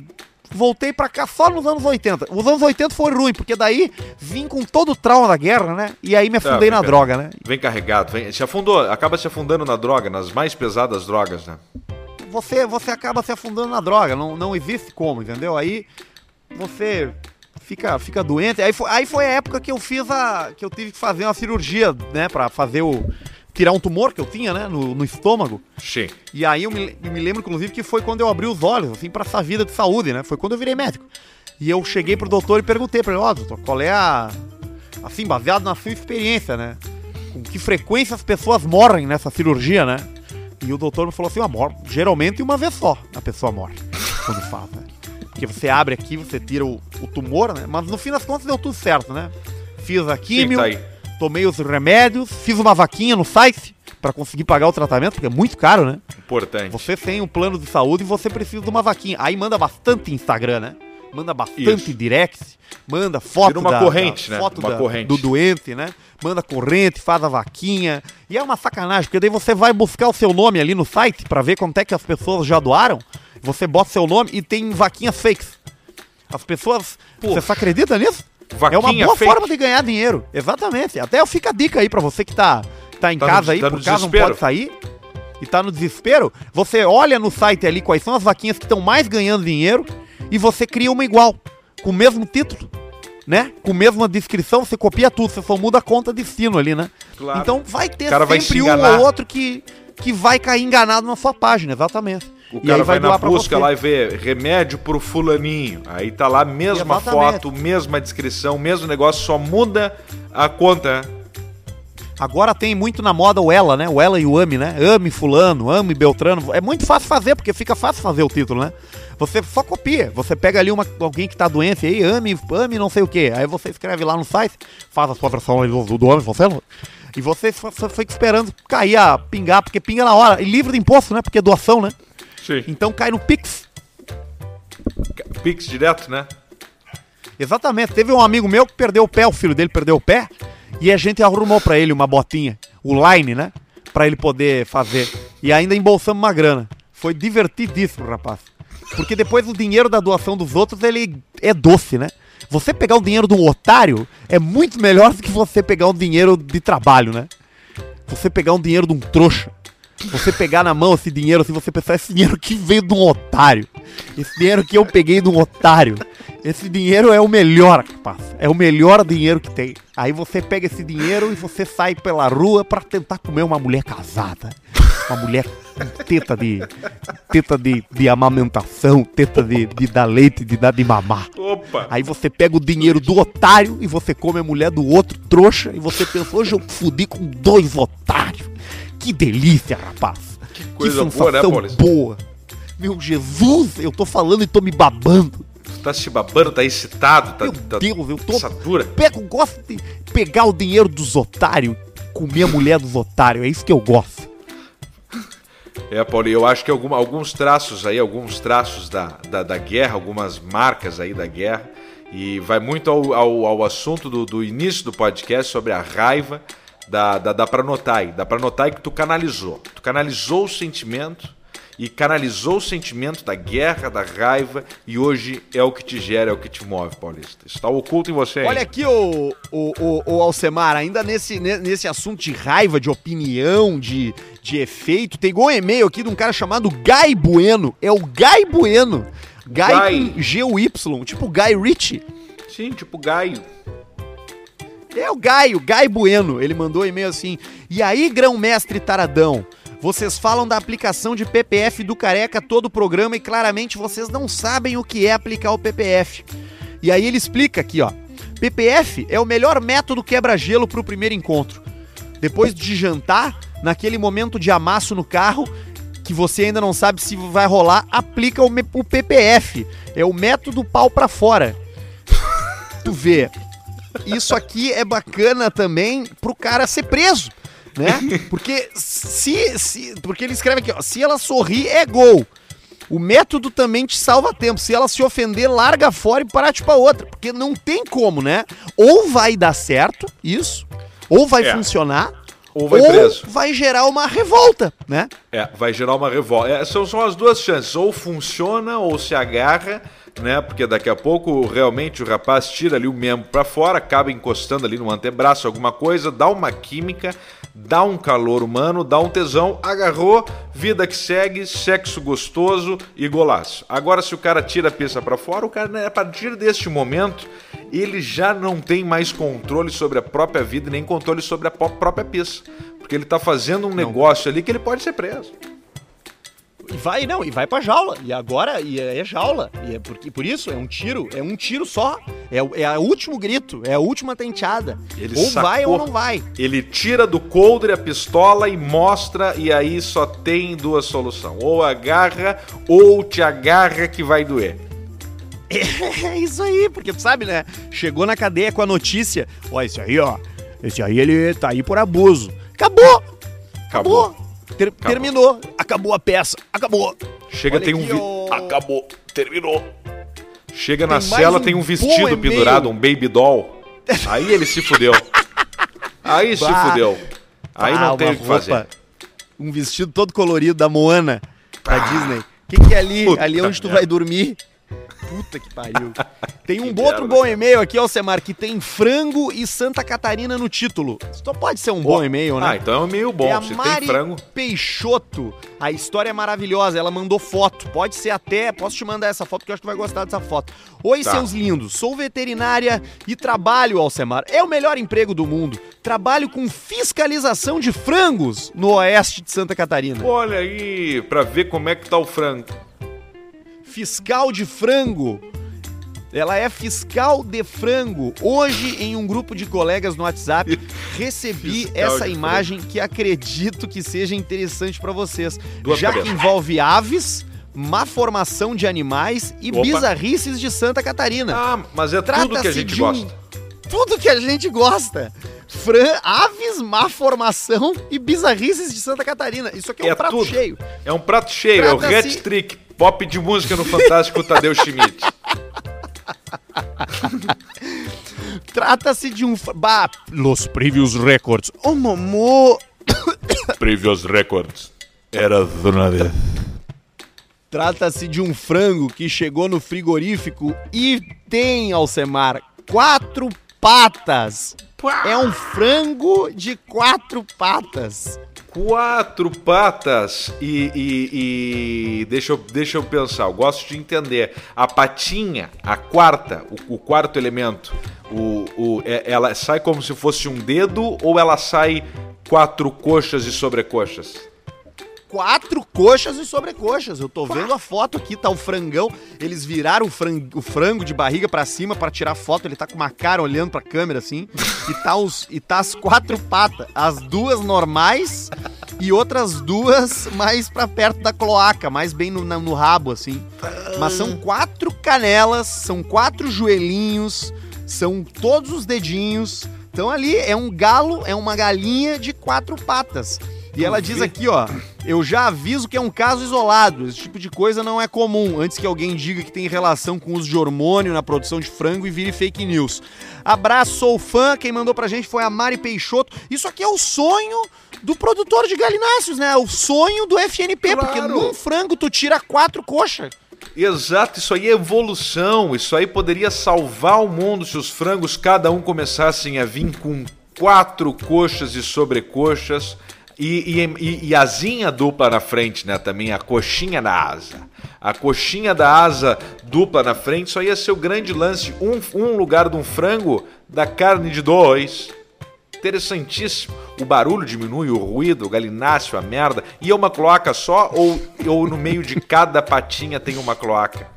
Speaker 2: voltei pra cá só nos anos 80. Os anos 80 foi ruim, porque daí vim com todo o trauma da guerra, né? E aí me afundei na droga, né?
Speaker 1: Vem carregado. Vem, se afundou, acaba se afundando na droga, nas mais pesadas drogas, né?
Speaker 2: Você, você acaba se afundando na droga, não, não existe como, entendeu? Aí você fica, fica doente. Aí foi, aí foi a época que eu fiz a. que eu tive que fazer uma cirurgia, né? Pra fazer o. tirar um tumor que eu tinha, né? No, no estômago.
Speaker 1: Sim.
Speaker 2: E aí eu me, eu me lembro, inclusive, que foi quando eu abri os olhos, assim, pra essa vida de saúde, né? Foi quando eu virei médico. E eu cheguei pro doutor e perguntei pra ele, ó, doutor, qual é a. Assim, baseado na sua experiência, né? Com que frequência as pessoas morrem nessa cirurgia, né? E o doutor me falou assim, ó, morre, geralmente uma vez só a pessoa morre quando faz, né? Porque você abre aqui, você tira o, o tumor, né? Mas no fim das contas deu tudo certo, né? Fiz a
Speaker 1: Sim,
Speaker 2: químio,
Speaker 1: tá aí.
Speaker 2: tomei os remédios, fiz uma vaquinha no site pra conseguir pagar o tratamento, porque é muito caro, né?
Speaker 1: Importante.
Speaker 2: Você tem um plano de saúde e você precisa de uma vaquinha. Aí manda bastante Instagram, né? Manda bastante
Speaker 1: Isso.
Speaker 2: direct, manda foto
Speaker 1: Vira uma
Speaker 2: da,
Speaker 1: corrente,
Speaker 2: da-
Speaker 1: né?
Speaker 2: foto
Speaker 1: Uma
Speaker 2: da-
Speaker 1: corrente.
Speaker 2: do doente, né? Manda corrente, faz a vaquinha. E é uma sacanagem, porque daí você vai buscar o seu nome ali no site pra ver quanto é que as pessoas já doaram. Você bota seu nome e tem vaquinhas fakes. As pessoas.
Speaker 1: Pô.
Speaker 2: Você só acredita nisso? é uma
Speaker 1: Vaquinha
Speaker 2: boa
Speaker 1: fake.
Speaker 2: forma de ganhar dinheiro. Exatamente. Até fica a dica aí pra você que tá, tá em
Speaker 1: Tá no-
Speaker 2: casa aí,
Speaker 1: tá no
Speaker 2: por caso não pode sair e tá no desespero, você olha no site ali quais são as vaquinhas que estão mais ganhando dinheiro e você cria uma igual. com o mesmo título, né? Com a mesma descrição, você copia tudo, você só muda a conta de sino ali, né?
Speaker 1: Claro.
Speaker 2: Então vai ter
Speaker 1: vai
Speaker 2: sempre
Speaker 1: se
Speaker 2: um ou outro que, que vai cair enganado na sua página, exatamente.
Speaker 1: O
Speaker 2: E
Speaker 1: cara
Speaker 2: aí
Speaker 1: vai, na busca lá e vê remédio pro fulaninho. Aí tá lá, mesma
Speaker 2: Exatamente.
Speaker 1: foto, mesma descrição, mesmo negócio, só muda a conta.
Speaker 2: Agora tem muito na moda o ela, né? O ela e o ame, né? Ame fulano, ame Beltrano. É muito fácil fazer, porque fica fácil fazer o título, né? Você só copia. Você pega ali uma, alguém que tá doente aí, ame, ame não sei o quê. Aí você escreve lá no site, faz a sua versão do, do ame, você não. E você só, só fica esperando cair a pingar, porque pinga na hora. E livre de imposto, né? Porque é doação, né?
Speaker 1: Sim.
Speaker 2: Então cai no Pix.
Speaker 1: Pix direto, né?
Speaker 2: Exatamente. Teve um amigo meu que perdeu o pé, o filho dele perdeu o pé, e a gente arrumou pra ele uma botinha, o line, né? Pra ele poder fazer. E ainda embolsamos uma grana. Foi divertidíssimo, rapaz. Porque depois o dinheiro da doação dos outros, ele é doce, né? Você pegar o dinheiro de um otário é muito melhor do que você pegar um dinheiro de trabalho, né? Você pegar um dinheiro de um trouxa. Você pegar na mão esse dinheiro, se você pensar, esse dinheiro que veio de um otário. Esse dinheiro que eu peguei de um otário. Esse dinheiro é o melhor, rapaz. É o melhor dinheiro que tem. Aí você pega esse dinheiro e você sai pela rua pra tentar comer uma mulher casada. Uma mulher com teta de. teta de, de amamentação, teta de, de dar leite, de dar de mamar.
Speaker 1: Opa!
Speaker 2: Aí você pega o dinheiro do otário e você come a mulher do outro trouxa e você pensa, hoje eu fudi com dois otários. Que delícia, rapaz. Que
Speaker 1: coisa boa, né, Paulista?
Speaker 2: boa. Meu Jesus, eu tô falando e tô me babando.
Speaker 1: Tu tá se babando, tá excitado, tá.
Speaker 2: Meu
Speaker 1: tá
Speaker 2: Deus, eu tô.
Speaker 1: Assadura.
Speaker 2: Pego, gosto de pegar o dinheiro dos otários, comer a mulher dos otários. É isso que eu gosto.
Speaker 1: É, Paulo, e eu acho que alguma- alguns traços aí, alguns traços da, da, da guerra, algumas marcas aí da guerra, e vai muito ao, ao, ao assunto do, do início do podcast sobre a raiva, dá, dá, dá pra notar aí, dá pra notar aí que tu canalizou. Tu canalizou o sentimento e canalizou o sentimento da guerra, da raiva, e hoje é o que te gera, é o que te move, Paulista. Está oculto em você
Speaker 4: Olha aqui, o, o, o, o Alcemar, ainda nesse, ne- nesse assunto de raiva, de opinião, de, de efeito, tem um e-mail aqui de um cara chamado Guy Bueno. É o Guy Bueno. Guy,
Speaker 1: Guy.
Speaker 4: G-U-Y, tipo Guy Ritchie.
Speaker 1: Sim, tipo Gaio.
Speaker 4: É o Guy, o Guy Bueno. Ele mandou um e-mail assim. E aí, grão-mestre taradão? Vocês falam da aplicação de PPF do Careca todo o programa e claramente vocês não sabem o que é aplicar o PPF. E aí ele explica aqui, ó. PPF é o melhor método quebra-gelo para o primeiro encontro. Depois de jantar, naquele momento de amasso no carro, que você ainda não sabe se vai rolar, aplica o, o PPF. É o método pau pra fora. Tu vê, isso aqui é bacana também pro cara ser preso, né? Porque se, se porque ele escreve aqui, ó, se ela sorrir é gol. O método também te salva tempo. Se ela se ofender, larga fora e parte pra outra, porque não tem como, né? Ou vai dar certo isso, ou vai
Speaker 1: É.
Speaker 4: funcionar,
Speaker 1: Ou vai preso.
Speaker 4: vai gerar uma revolta, né?
Speaker 1: É, vai gerar uma revolta. É, são, são as duas chances. Ou funciona ou se agarra, né? Porque daqui a pouco realmente o rapaz tira ali o membro pra fora, acaba encostando ali no antebraço alguma coisa, dá uma química, dá um calor humano, dá um tesão, agarrou, vida que segue, sexo gostoso e golaço. Agora, se o cara tira a pista pra fora, o cara, né, a partir deste momento, ele já não tem mais controle sobre a própria vida, nem controle sobre a pró- própria pista. Porque ele tá fazendo um negócio ali que ele pode ser preso.
Speaker 4: E vai, não, e vai pra jaula. E agora, e é, é jaula. E é porque, por isso, é um tiro, é um tiro só. É, o- é o último grito, é a última tenteada.
Speaker 1: Ele
Speaker 4: ou vai
Speaker 1: sacou.
Speaker 4: ou não vai.
Speaker 1: Ele tira do coldre a pistola e mostra, e aí só tem duas soluções. Ou agarra, ou te agarra que vai doer.
Speaker 4: É isso aí, porque tu sabe, né? Chegou na cadeia com a notícia. Ó, esse aí, ó. Esse aí, ele tá aí por abuso. Acabou! Acabou! Ter- Terminou. Acabou a peça. Acabou.
Speaker 1: Chega,
Speaker 4: Olha
Speaker 1: tem um. vi-
Speaker 4: ó.
Speaker 1: Acabou, terminou. Chega na
Speaker 4: Tem mais
Speaker 1: cela,
Speaker 4: um
Speaker 1: tem um vestido
Speaker 4: e-mail.
Speaker 1: pendurado, um baby doll. Aí ele se fudeu. Aí se
Speaker 4: Bah.
Speaker 1: fudeu. Aí
Speaker 4: Ah,
Speaker 1: não tem
Speaker 4: uma
Speaker 1: o que fazer.
Speaker 4: Um vestido todo colorido da Moana, da Disney. O que, que é ali?
Speaker 1: Puta
Speaker 4: ali é onde tu vai dormir.
Speaker 2: Puta que pariu. Tem um
Speaker 1: Que
Speaker 2: outro bom e-mail aqui, Alcemar, que tem frango e Santa Catarina no título. Isso não pode ser um bom e-mail, né?
Speaker 1: Ah, então é um meio bom.
Speaker 2: é a
Speaker 1: Se
Speaker 2: Mari
Speaker 1: tem frango.
Speaker 2: Peixoto. A história é maravilhosa. Ela mandou foto. Pode ser até. Posso te mandar essa foto que eu acho que tu vai gostar dessa foto. Oi,
Speaker 1: Tá.
Speaker 2: seus lindos. Sou veterinária e trabalho, Alcemar. É o melhor emprego do mundo. Trabalho com fiscalização de frangos no oeste de Santa Catarina.
Speaker 1: Olha aí, pra ver como é que tá o frango.
Speaker 2: Fiscal de frango. Ela é fiscal de frango. Hoje, em um grupo de colegas no WhatsApp, recebi
Speaker 1: Fiscal
Speaker 2: essa imagem que acredito que seja interessante para vocês.
Speaker 1: Duas
Speaker 2: já que
Speaker 1: cabeças.
Speaker 2: envolve aves, má formação de animais e
Speaker 1: Opa.
Speaker 2: bizarrices de Santa Catarina.
Speaker 1: Ah, mas é tudo que a gente
Speaker 2: um-
Speaker 1: gosta.
Speaker 2: Tudo que a gente gosta. Fran, aves, má formação e bizarrices de Santa Catarina. Isso aqui é um
Speaker 1: É
Speaker 2: prato
Speaker 1: tudo.
Speaker 2: cheio.
Speaker 1: É um prato cheio, é o Red Trick, pop de música no Fantástico Tadeu Schmidt.
Speaker 2: Trata-se de um... Bah, Los Previous Records. Ô, Momô...
Speaker 1: Previous Records. Era de uma vez.
Speaker 2: Trata-se de um frango que chegou no frigorífico e tem, Alcemar, quatro patas. É um frango de quatro patas.
Speaker 1: Quatro patas e, e- e- deixa, eu, deixa eu pensar, eu gosto de entender. A patinha, a quarta, o, o quarto elemento, o, o- é- ela sai como se fosse um dedo ou ela sai quatro coxas e sobrecoxas?
Speaker 2: Quatro coxas e sobrecoxas. Eu tô vendo a foto aqui, tá o frangão. Eles viraram o frango, o frango de barriga pra cima pra tirar foto. Ele tá com uma cara olhando pra câmera assim. E tá, os, e tá as quatro patas. As duas normais e outras duas mais pra perto da cloaca, mais bem no, no rabo, assim. Mas são quatro canelas, são quatro joelhinhos, são todos os dedinhos. Então ali é um galo, é uma galinha de quatro patas. E ela diz aqui, ó, eu já aviso que é um caso isolado, esse tipo de coisa não é comum, antes que alguém diga que tem relação com o uso de hormônio na produção de frango e vire fake news. Abraço, sou fã, quem mandou pra gente foi a Mari Peixoto. Isso aqui é o sonho do produtor de galináceos, né? O sonho do FNP, porque
Speaker 1: Claro.
Speaker 2: num frango tu tira quatro coxas.
Speaker 1: Exato, isso aí é evolução. Isso aí poderia salvar o mundo se os frangos cada um começassem a vir com quatro coxas e sobrecoxas e, e, e, asinha dupla na frente, né? Também a coxinha da asa. A coxinha da asa dupla na frente, isso aí ia ser o grande lance. Um, um lugar de um frango da carne de dois. Interessantíssimo. O barulho diminui, o ruído, o galináceo, a merda. E é uma cloaca só ou, ou no meio de cada patinha tem uma cloaca?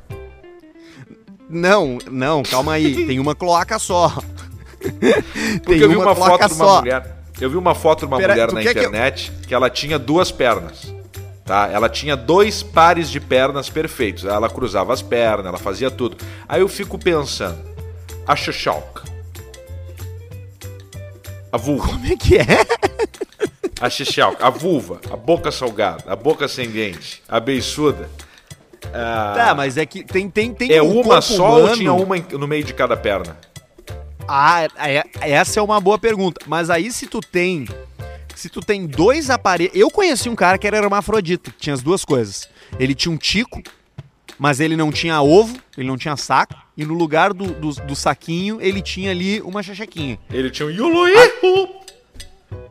Speaker 2: Não, não, calma aí, tem uma cloaca só.
Speaker 1: Porque eu vi uma foto de uma mulher. Eu vi uma foto de uma
Speaker 2: Pera,
Speaker 1: mulher na
Speaker 2: quer que eu-
Speaker 1: internet que, ela tinha duas pernas. Tá? Ela tinha dois pares de pernas perfeitos. Ela cruzava as pernas, ela fazia tudo. Aí eu fico pensando, a Xaxalca. A vulva.
Speaker 2: Como é que é?
Speaker 1: A xixalca, a vulva, a boca salgada, a boca sem dente, a beiçuda. Ah,
Speaker 2: Tá, mas é que tem, tem, tem
Speaker 1: é
Speaker 2: um
Speaker 1: uma só ou
Speaker 2: humano-
Speaker 1: tinha uma no meio de cada perna?
Speaker 2: Ah, é- essa é uma boa pergunta. Mas aí se tu tem. Se tu tem dois aparelhos. Eu conheci um cara que era hermafrodita, que tinha as duas coisas. Ele tinha um tico, mas ele não tinha ovo, ele não tinha saco. E no lugar do, do, do saquinho, ele tinha ali uma chachequinha.
Speaker 1: Ele tinha um Yuluí.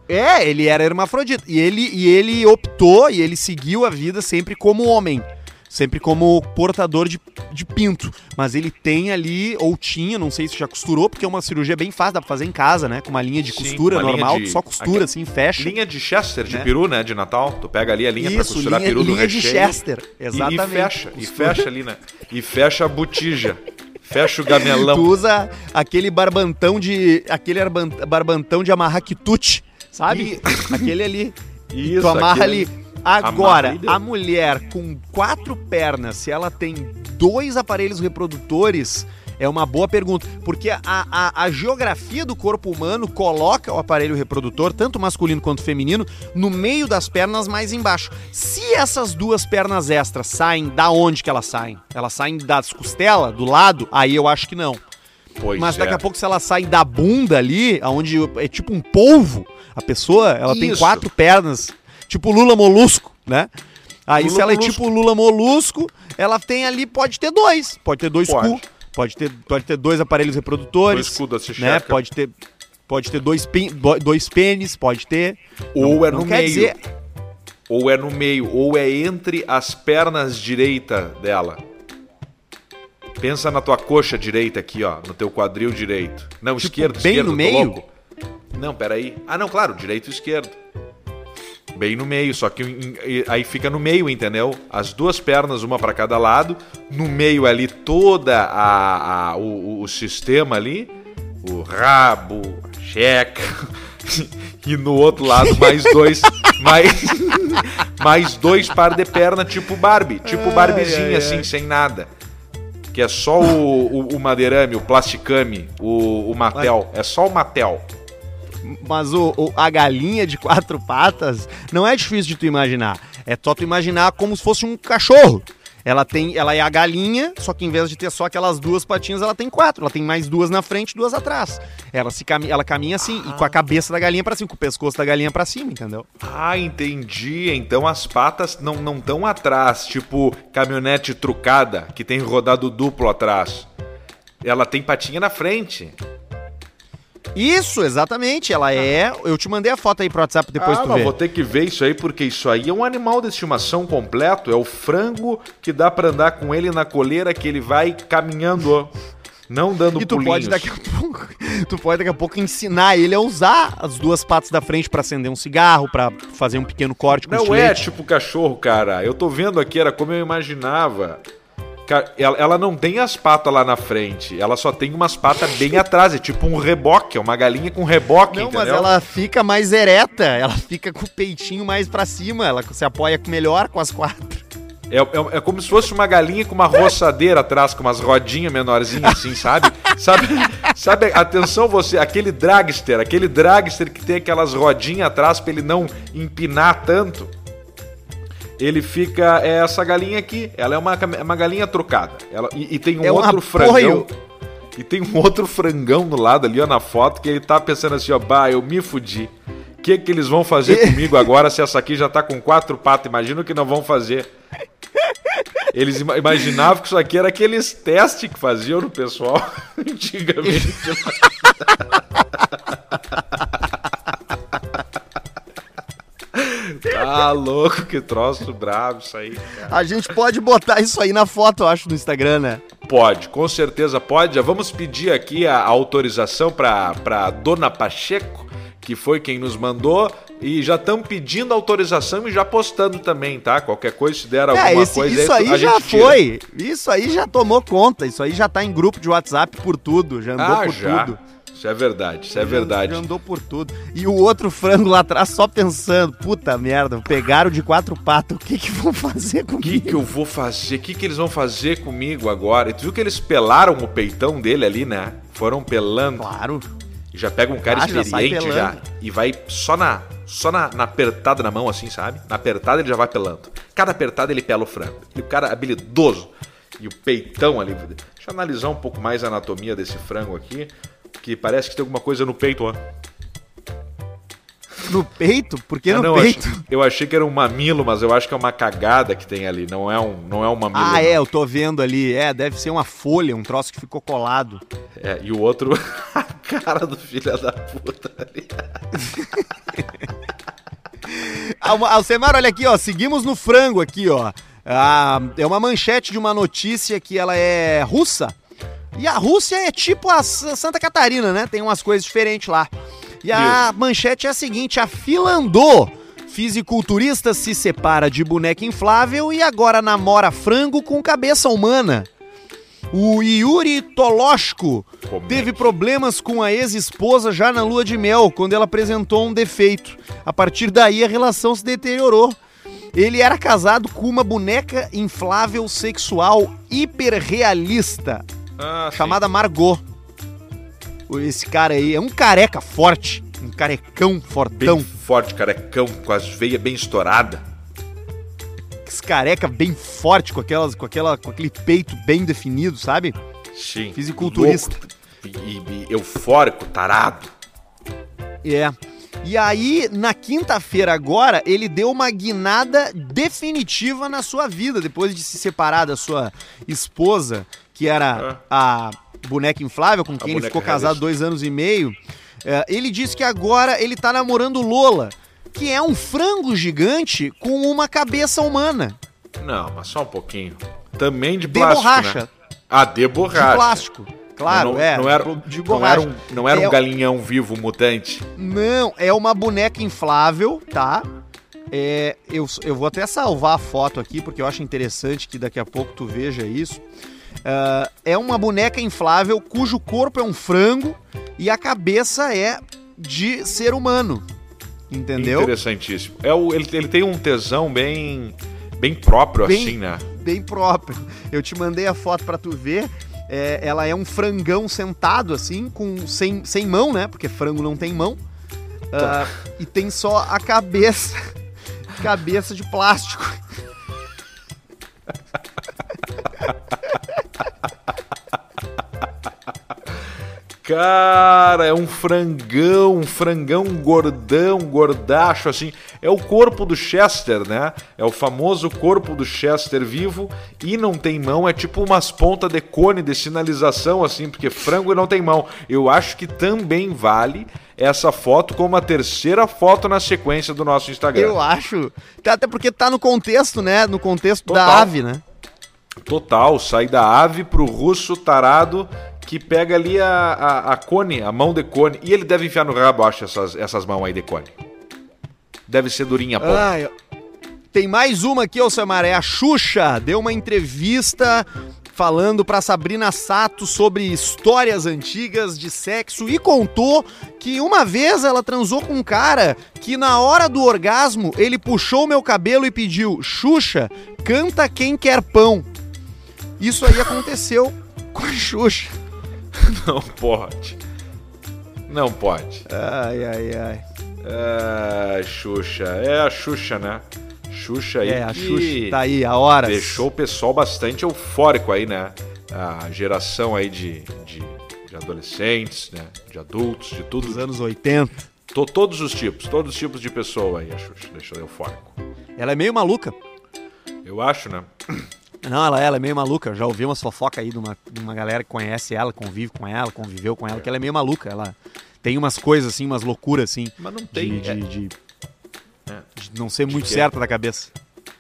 Speaker 2: É, ele era hermafrodita. E ele, e ele optou e ele seguiu a vida sempre como homem. Sempre como portador de, de pinto. Mas ele tem ali, ou tinha, não sei se já costurou, porque é uma cirurgia bem fácil, dá pra fazer em casa, né? Com uma linha de
Speaker 1: Sim,
Speaker 2: costura
Speaker 1: linha
Speaker 2: normal,
Speaker 1: de-
Speaker 2: só costura assim, fecha.
Speaker 1: Linha de Chester, de
Speaker 2: Né?
Speaker 1: peru, né? De Natal. Tu pega ali a linha pra
Speaker 2: Isso,
Speaker 1: costurar
Speaker 2: linha,
Speaker 1: peru do
Speaker 2: linha de
Speaker 1: recheio.
Speaker 2: Chester.
Speaker 1: E,
Speaker 2: Exatamente.
Speaker 1: e fecha, e
Speaker 2: Costura.
Speaker 1: fecha ali, né? E fecha a botija. Fecha o gamelão.
Speaker 2: Tu usa aquele barbantão de. aquele arban- barbantão de amarrar quitute, sabe? aquele ali.
Speaker 1: Isso,
Speaker 2: tu amarra ali. Agora, a mulher com quatro pernas, se ela tem dois aparelhos reprodutores, é uma boa pergunta. Porque a, a, a geografia do corpo humano coloca o aparelho reprodutor, tanto masculino quanto feminino, no meio das pernas mais embaixo. Se essas duas pernas extras saem da onde que elas saem? Elas saem das costelas, do lado? Aí eu acho que não.
Speaker 1: Pois
Speaker 2: Mas daqui
Speaker 1: é.
Speaker 2: a pouco, se ela sai da bunda ali, onde é tipo um polvo, a pessoa, ela tem
Speaker 1: Isso.
Speaker 2: quatro pernas, tipo Lula Molusco, né? Aí
Speaker 1: Lula
Speaker 2: se ela é
Speaker 1: molusco.
Speaker 2: tipo Lula molusco, ela tem ali, pode ter dois. Pode ter dois
Speaker 1: Pode.
Speaker 2: cu, pode ter, pode ter dois aparelhos reprodutores.
Speaker 1: Dois cu da
Speaker 2: né? Pode ter, pode ter dois, bo- dois pênis, pode ter.
Speaker 1: Ou é
Speaker 2: Não
Speaker 1: no
Speaker 2: quer
Speaker 1: meio.
Speaker 2: dizer-
Speaker 1: Ou é no meio, ou é entre as pernas direita dela. Pensa na tua coxa direita aqui, ó, no teu quadril direito. Não, esquerdo,
Speaker 2: Tipo, bem
Speaker 1: esquerdo,
Speaker 2: no meio?
Speaker 1: louco. Não, peraí. Ah, não, claro, direito e esquerdo. Bem no meio, só que em- em- aí fica no meio, entendeu? As duas pernas, uma pra cada lado. No meio ali toda a, a- o, o- sistema ali, o rabo, a checa. E no outro lado mais dois, mais, mais dois par de perna tipo Barbie, tipo Barbiezinha assim, sem nada. Que é só o, o, o madeirame, o plasticame, o, o Matel. É só o Matel.
Speaker 2: Mas o, o- a galinha de quatro patas não é difícil de tu imaginar. É só tu imaginar como se fosse um cachorro. Ela tem, ela é a galinha, só que em vez de ter só aquelas duas patinhas, ela tem quatro. Ela tem mais duas na frente, e duas atrás. Ela se cami ela caminha assim, e com a cabeça da galinha pra cima, com o pescoço da galinha pra cima, entendeu?
Speaker 1: Ah, entendi. Então as patas não não estão atrás, tipo caminhonete trucada que tem rodado duplo atrás. Ela tem patinha na frente.
Speaker 2: Isso, exatamente. Ela é. Eu te mandei a foto aí pro WhatsApp depois
Speaker 1: ah,
Speaker 2: tu
Speaker 1: mas
Speaker 2: vê.
Speaker 1: vou ter que ver isso aí porque isso aí é um animal de estimação completo. É o frango que dá pra andar com ele na coleira que ele vai caminhando, não dando
Speaker 2: E tu
Speaker 1: pulinhos.
Speaker 2: pode daqui a pouco, tu pode daqui a pouco ensinar ele a usar as duas patas da frente pra acender um cigarro, pra fazer um pequeno corte com
Speaker 1: Não é tipo cachorro, cara. Eu tô vendo aqui, era como eu imaginava. Ela, ela não tem as patas lá na frente, ela só tem umas patas bem atrás, é tipo um reboque, é uma galinha com reboque,
Speaker 2: Não,
Speaker 1: entendeu?
Speaker 2: mas ela fica mais ereta, ela fica com o peitinho mais pra cima, ela se apoia melhor com as quatro.
Speaker 1: É, é- é como se fosse uma galinha com uma roçadeira atrás, com umas rodinhas menorzinhas assim, sabe? sabe? Sabe, atenção você, aquele dragster, aquele dragster que tem aquelas rodinhas atrás pra ele não empinar tanto. Ele fica, é essa galinha aqui, ela é uma, é uma galinha trucada. Ela, e, e tem um
Speaker 2: É
Speaker 1: outro frangão. E tem um outro frangão do lado ali, ó, na foto, que ele tá pensando assim, ó, bah, eu me fudi. O que que eles vão fazer comigo agora se essa aqui já tá com quatro patas? Imagina o que não vão fazer. Eles ima- imaginavam que isso aqui era aqueles testes que faziam no pessoal antigamente. tá louco, que troço bravo isso aí, cara.
Speaker 2: A gente pode botar isso aí na foto, eu acho, no Instagram, né?
Speaker 1: Pode, com certeza pode. Já vamos pedir aqui a autorização para pra Dona Pacheco, que foi quem nos mandou. E já estão pedindo autorização e já postando também, tá? Qualquer coisa, se der alguma
Speaker 2: É, esse-
Speaker 1: coisa
Speaker 2: isso
Speaker 1: a
Speaker 2: aí já
Speaker 1: gente tira.
Speaker 2: foi. Isso aí já tomou conta. Isso aí já tá em grupo de WhatsApp por tudo. Já andou
Speaker 1: Ah,
Speaker 2: por
Speaker 1: já.
Speaker 2: tudo.
Speaker 1: Isso é verdade, isso é
Speaker 2: Já-
Speaker 1: verdade.
Speaker 2: Já andou por tudo. E o outro frango lá atrás só pensando: puta merda, pegaram de quatro patas. O que que vão fazer
Speaker 1: O que,
Speaker 2: comigo?
Speaker 1: que eu vou fazer? O que, que eles vão fazer comigo agora? E tu viu que eles pelaram o peitão dele ali, né? Foram pelando.
Speaker 2: Claro.
Speaker 1: E já pega um cara
Speaker 2: Ah, já
Speaker 1: experiente já,
Speaker 2: pelando.
Speaker 1: e vai só na só na, na apertada na mão assim, sabe? Na apertada ele já vai pelando. Cada apertada ele pela o frango. E o cara habilidoso. E o peitão ali. Deixa eu analisar um pouco mais a anatomia desse frango aqui, que parece que tem alguma coisa no peito, ó.
Speaker 2: No peito? Por que
Speaker 1: Ah,
Speaker 2: no
Speaker 1: não, eu
Speaker 2: peito?
Speaker 1: achei- eu achei que era um mamilo, mas eu acho que é uma cagada que tem ali, não é um, não é um mamilo.
Speaker 2: Ah,
Speaker 1: não.
Speaker 2: é, eu tô vendo ali. É, deve ser uma folha, um troço que ficou colado.
Speaker 1: É, e o outro, a cara do filho da puta ali.
Speaker 2: Alcemar, olha aqui, ó. Seguimos no frango aqui, ó. Ah, é uma manchete de uma notícia que ela é russa. E a Rússia é tipo a Santa Catarina, né? Tem umas coisas diferentes lá. E a manchete é a seguinte: a fila andou. Fisiculturista se separa de boneca inflável e agora namora frango com cabeça humana. O Yuri Toloshko teve problemas com a ex-esposa já na lua de mel, quando ela apresentou um defeito. A partir daí, a relação se deteriorou. Ele era casado com uma boneca inflável sexual hiperrealista,
Speaker 1: Ah, sim.
Speaker 2: chamada Margot. Esse cara aí é um careca forte, um carecão
Speaker 1: bem
Speaker 2: fortão.
Speaker 1: forte, carecão, com as veias bem estouradas.
Speaker 2: Esse careca bem forte, com, aquelas, com, aquela, com aquele peito bem definido, sabe?
Speaker 1: Sim.
Speaker 2: Fisiculturista.
Speaker 1: Louco, e- e eufórico, tarado.
Speaker 2: É. E aí, na quinta-feira agora, ele deu uma guinada definitiva na sua vida, depois de se separar da sua esposa, que era a boneca inflável, com quem ele ficou casado
Speaker 5: realista.
Speaker 2: dois anos e meio. É, ele disse que agora ele tá namorando Lola, que é um frango gigante com uma cabeça humana.
Speaker 1: Não, mas só um pouquinho. Também de
Speaker 2: De
Speaker 1: plástico,
Speaker 2: borracha.
Speaker 1: né? Ah, de
Speaker 2: De
Speaker 1: borracha.
Speaker 2: plástico. Claro,
Speaker 1: não,
Speaker 2: é.
Speaker 1: Não era,
Speaker 2: de
Speaker 1: não era um, não era um
Speaker 2: É-
Speaker 1: galinhão vivo mutante.
Speaker 2: Não, é uma boneca inflável, tá? É, eu, eu vou até salvar a foto aqui, porque eu acho interessante que daqui a pouco tu veja isso. É uma boneca inflável cujo corpo é um frango e a cabeça é de ser humano. Entendeu?
Speaker 1: Interessantíssimo. É o, ele, ele tem um tesão bem, bem próprio,
Speaker 2: Bem-
Speaker 1: assim, né?
Speaker 2: Bem próprio. Eu te mandei a foto pra tu ver. É, ela é um frangão sentado, assim, com sem, sem mão, né? Porque frango não tem mão. Ah, e tem só a cabeça. cabeça de plástico.
Speaker 1: Cara, é um frangão, um frangão gordão, gordacho, assim. É o corpo do Chester, né? É o famoso corpo do Chester vivo e não tem mão. É tipo umas pontas de cone de sinalização, assim, porque frango não tem mão. Eu acho que também vale essa foto como a terceira foto na sequência do nosso Instagram.
Speaker 2: Eu acho. Tá, Até porque tá no contexto, né? No contexto da
Speaker 1: Total.
Speaker 2: ave, né?
Speaker 1: Total, sai da ave pro russo tarado que pega ali a, a, a cone, a mão de cone. E ele deve enfiar no rabo, acho, essas, essas mãos aí de cone. Deve ser durinha, pô.
Speaker 2: Ai, tem mais uma aqui, ô Samaré. A Xuxa deu uma entrevista falando pra Sabrina Sato sobre histórias antigas de sexo e contou que uma vez ela transou com um cara que na hora do orgasmo ele puxou meu cabelo e pediu: Xuxa, canta quem quer pão. Isso aí aconteceu com a Xuxa.
Speaker 1: Não pode. Não pode.
Speaker 2: Ai, ai, ai.
Speaker 1: É, Xuxa. É a Xuxa, né? Xuxa aí
Speaker 2: É, a Xuxa tá aí, a horas.
Speaker 1: deixou o pessoal bastante eufórico aí, né? A geração aí de, de, de adolescentes, né? De adultos, de tudo.
Speaker 2: Dos anos 80.
Speaker 1: To- todos os tipos, todos os tipos de pessoa aí a Xuxa deixou eufórico.
Speaker 2: Ela é meio maluca.
Speaker 1: Eu acho, né?
Speaker 2: Não, ela, ela é meio maluca. Eu já ouvi umas fofocas aí de uma, de uma galera que conhece ela, convive com ela, conviveu com ela, que ela é meio maluca. Ela tem umas coisas assim, umas loucuras assim.
Speaker 1: Mas não tem.
Speaker 2: De,
Speaker 1: é-
Speaker 2: de, de-
Speaker 1: É.
Speaker 2: de não ser muito
Speaker 1: que é.
Speaker 2: certa da cabeça.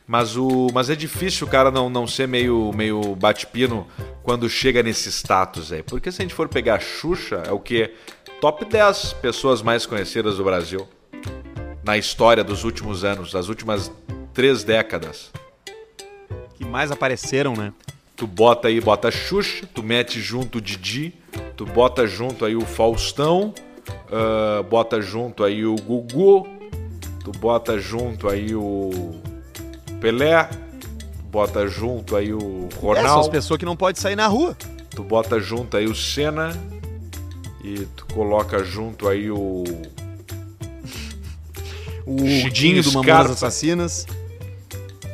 Speaker 1: Mas, o, mas é difícil o cara não, não ser meio, meio bate-pino quando chega nesse status aí. Porque se a gente for pegar a Xuxa, é o que? Top 10 pessoas mais conhecidas do Brasil. Na história dos últimos anos, das últimas três décadas.
Speaker 2: Mais apareceram, né?
Speaker 1: Tu bota aí, bota a Xuxa, tu mete junto o Didi, tu bota junto aí o Faustão, ah, bota junto aí o Gugu, tu bota junto aí o Pelé, bota junto aí o
Speaker 2: É,
Speaker 1: Ronaldo,
Speaker 2: pessoas que não podem sair na rua.
Speaker 1: tu bota junto aí o Senna e tu coloca junto aí o
Speaker 2: O
Speaker 1: Chiquinho
Speaker 2: Dinho do Mamonas. Assassinas.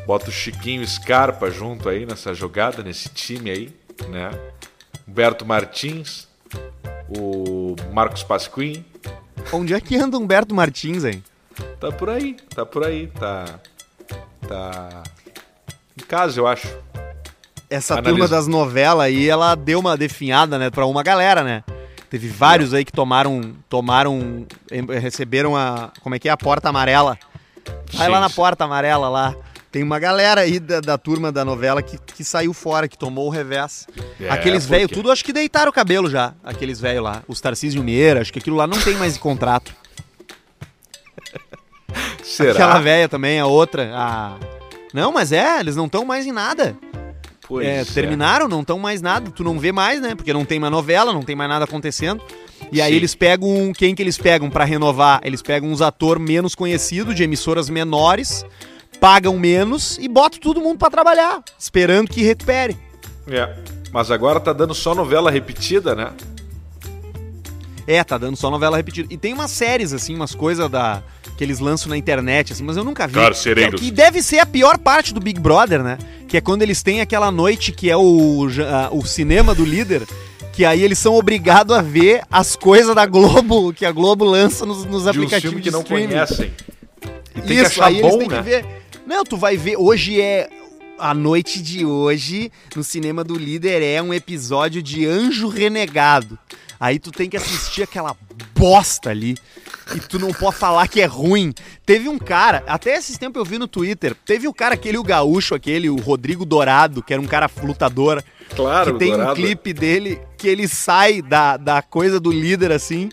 Speaker 1: Bota o Chiquinho Scarpa junto aí nessa jogada, nesse time aí, né? Humberto Martins, o Marcos Pasquim,
Speaker 2: Onde é que anda Humberto Martins, hein?
Speaker 1: Tá por aí, tá por aí, tá. Tá. Em casa, eu acho.
Speaker 2: Essa
Speaker 1: Analisa.
Speaker 2: turma das novelas aí, ela deu uma definhada, né, pra uma galera, né? Teve vários aí que tomaram, tomaram, receberam a, como é que é, a porta amarela. Vai
Speaker 1: Sim,
Speaker 2: lá na porta amarela lá. Tem uma galera aí da, da turma da novela que, que saiu fora, que tomou o revés.
Speaker 1: É,
Speaker 2: Aqueles velhos, tudo acho que deitaram o cabelo já. Aqueles velhos lá. Os Tarcísio Meira, acho que aquilo lá não tem mais contrato.
Speaker 1: Será?
Speaker 2: Aquela velha também, a outra. A... Não, mas é, eles não estão mais em nada.
Speaker 1: Pois
Speaker 2: É,
Speaker 1: é.
Speaker 2: terminaram, não estão mais nada, tu não vê mais, né? Porque não tem mais novela, não tem mais nada acontecendo. E aí
Speaker 1: Sim.
Speaker 2: eles pegam, quem que eles pegam pra renovar? Eles pegam uns ator menos conhecido de emissoras menores, pagam menos e botam todo mundo pra trabalhar, esperando que recupere.
Speaker 1: É. Mas agora tá dando só novela repetida, né?
Speaker 2: É, tá dando só novela repetida. E tem umas séries assim, umas coisas da que eles lançam na internet assim, mas eu nunca vi.
Speaker 5: Carcereiros.
Speaker 2: Que, que deve ser a pior parte do Big Brother, né? Que é quando eles têm aquela noite que é o, ah, o cinema do líder, Que aí eles são obrigados a ver as coisas da Globo, que a Globo lança nos, nos
Speaker 1: De um
Speaker 2: aplicativos
Speaker 1: filme
Speaker 2: de
Speaker 1: que não
Speaker 2: streaming.
Speaker 1: conhecem. E tem que
Speaker 2: Isso,
Speaker 1: achar
Speaker 2: aí eles
Speaker 1: bom,
Speaker 2: têm
Speaker 1: né?
Speaker 2: que ver. Não, tu vai ver. Hoje é. A noite de hoje, no cinema do líder, é um episódio de Anjo Renegado. Aí tu tem que assistir aquela bosta ali. E tu não pode falar que é ruim. Teve um cara, até esses tempos eu vi no Twitter, teve o cara, aquele o gaúcho, aquele, o Rodrigo Dourado, que era um cara lutador,
Speaker 1: Claro,
Speaker 2: que tem um
Speaker 1: Dourado.
Speaker 2: clipe dele que ele sai da, da coisa do líder assim.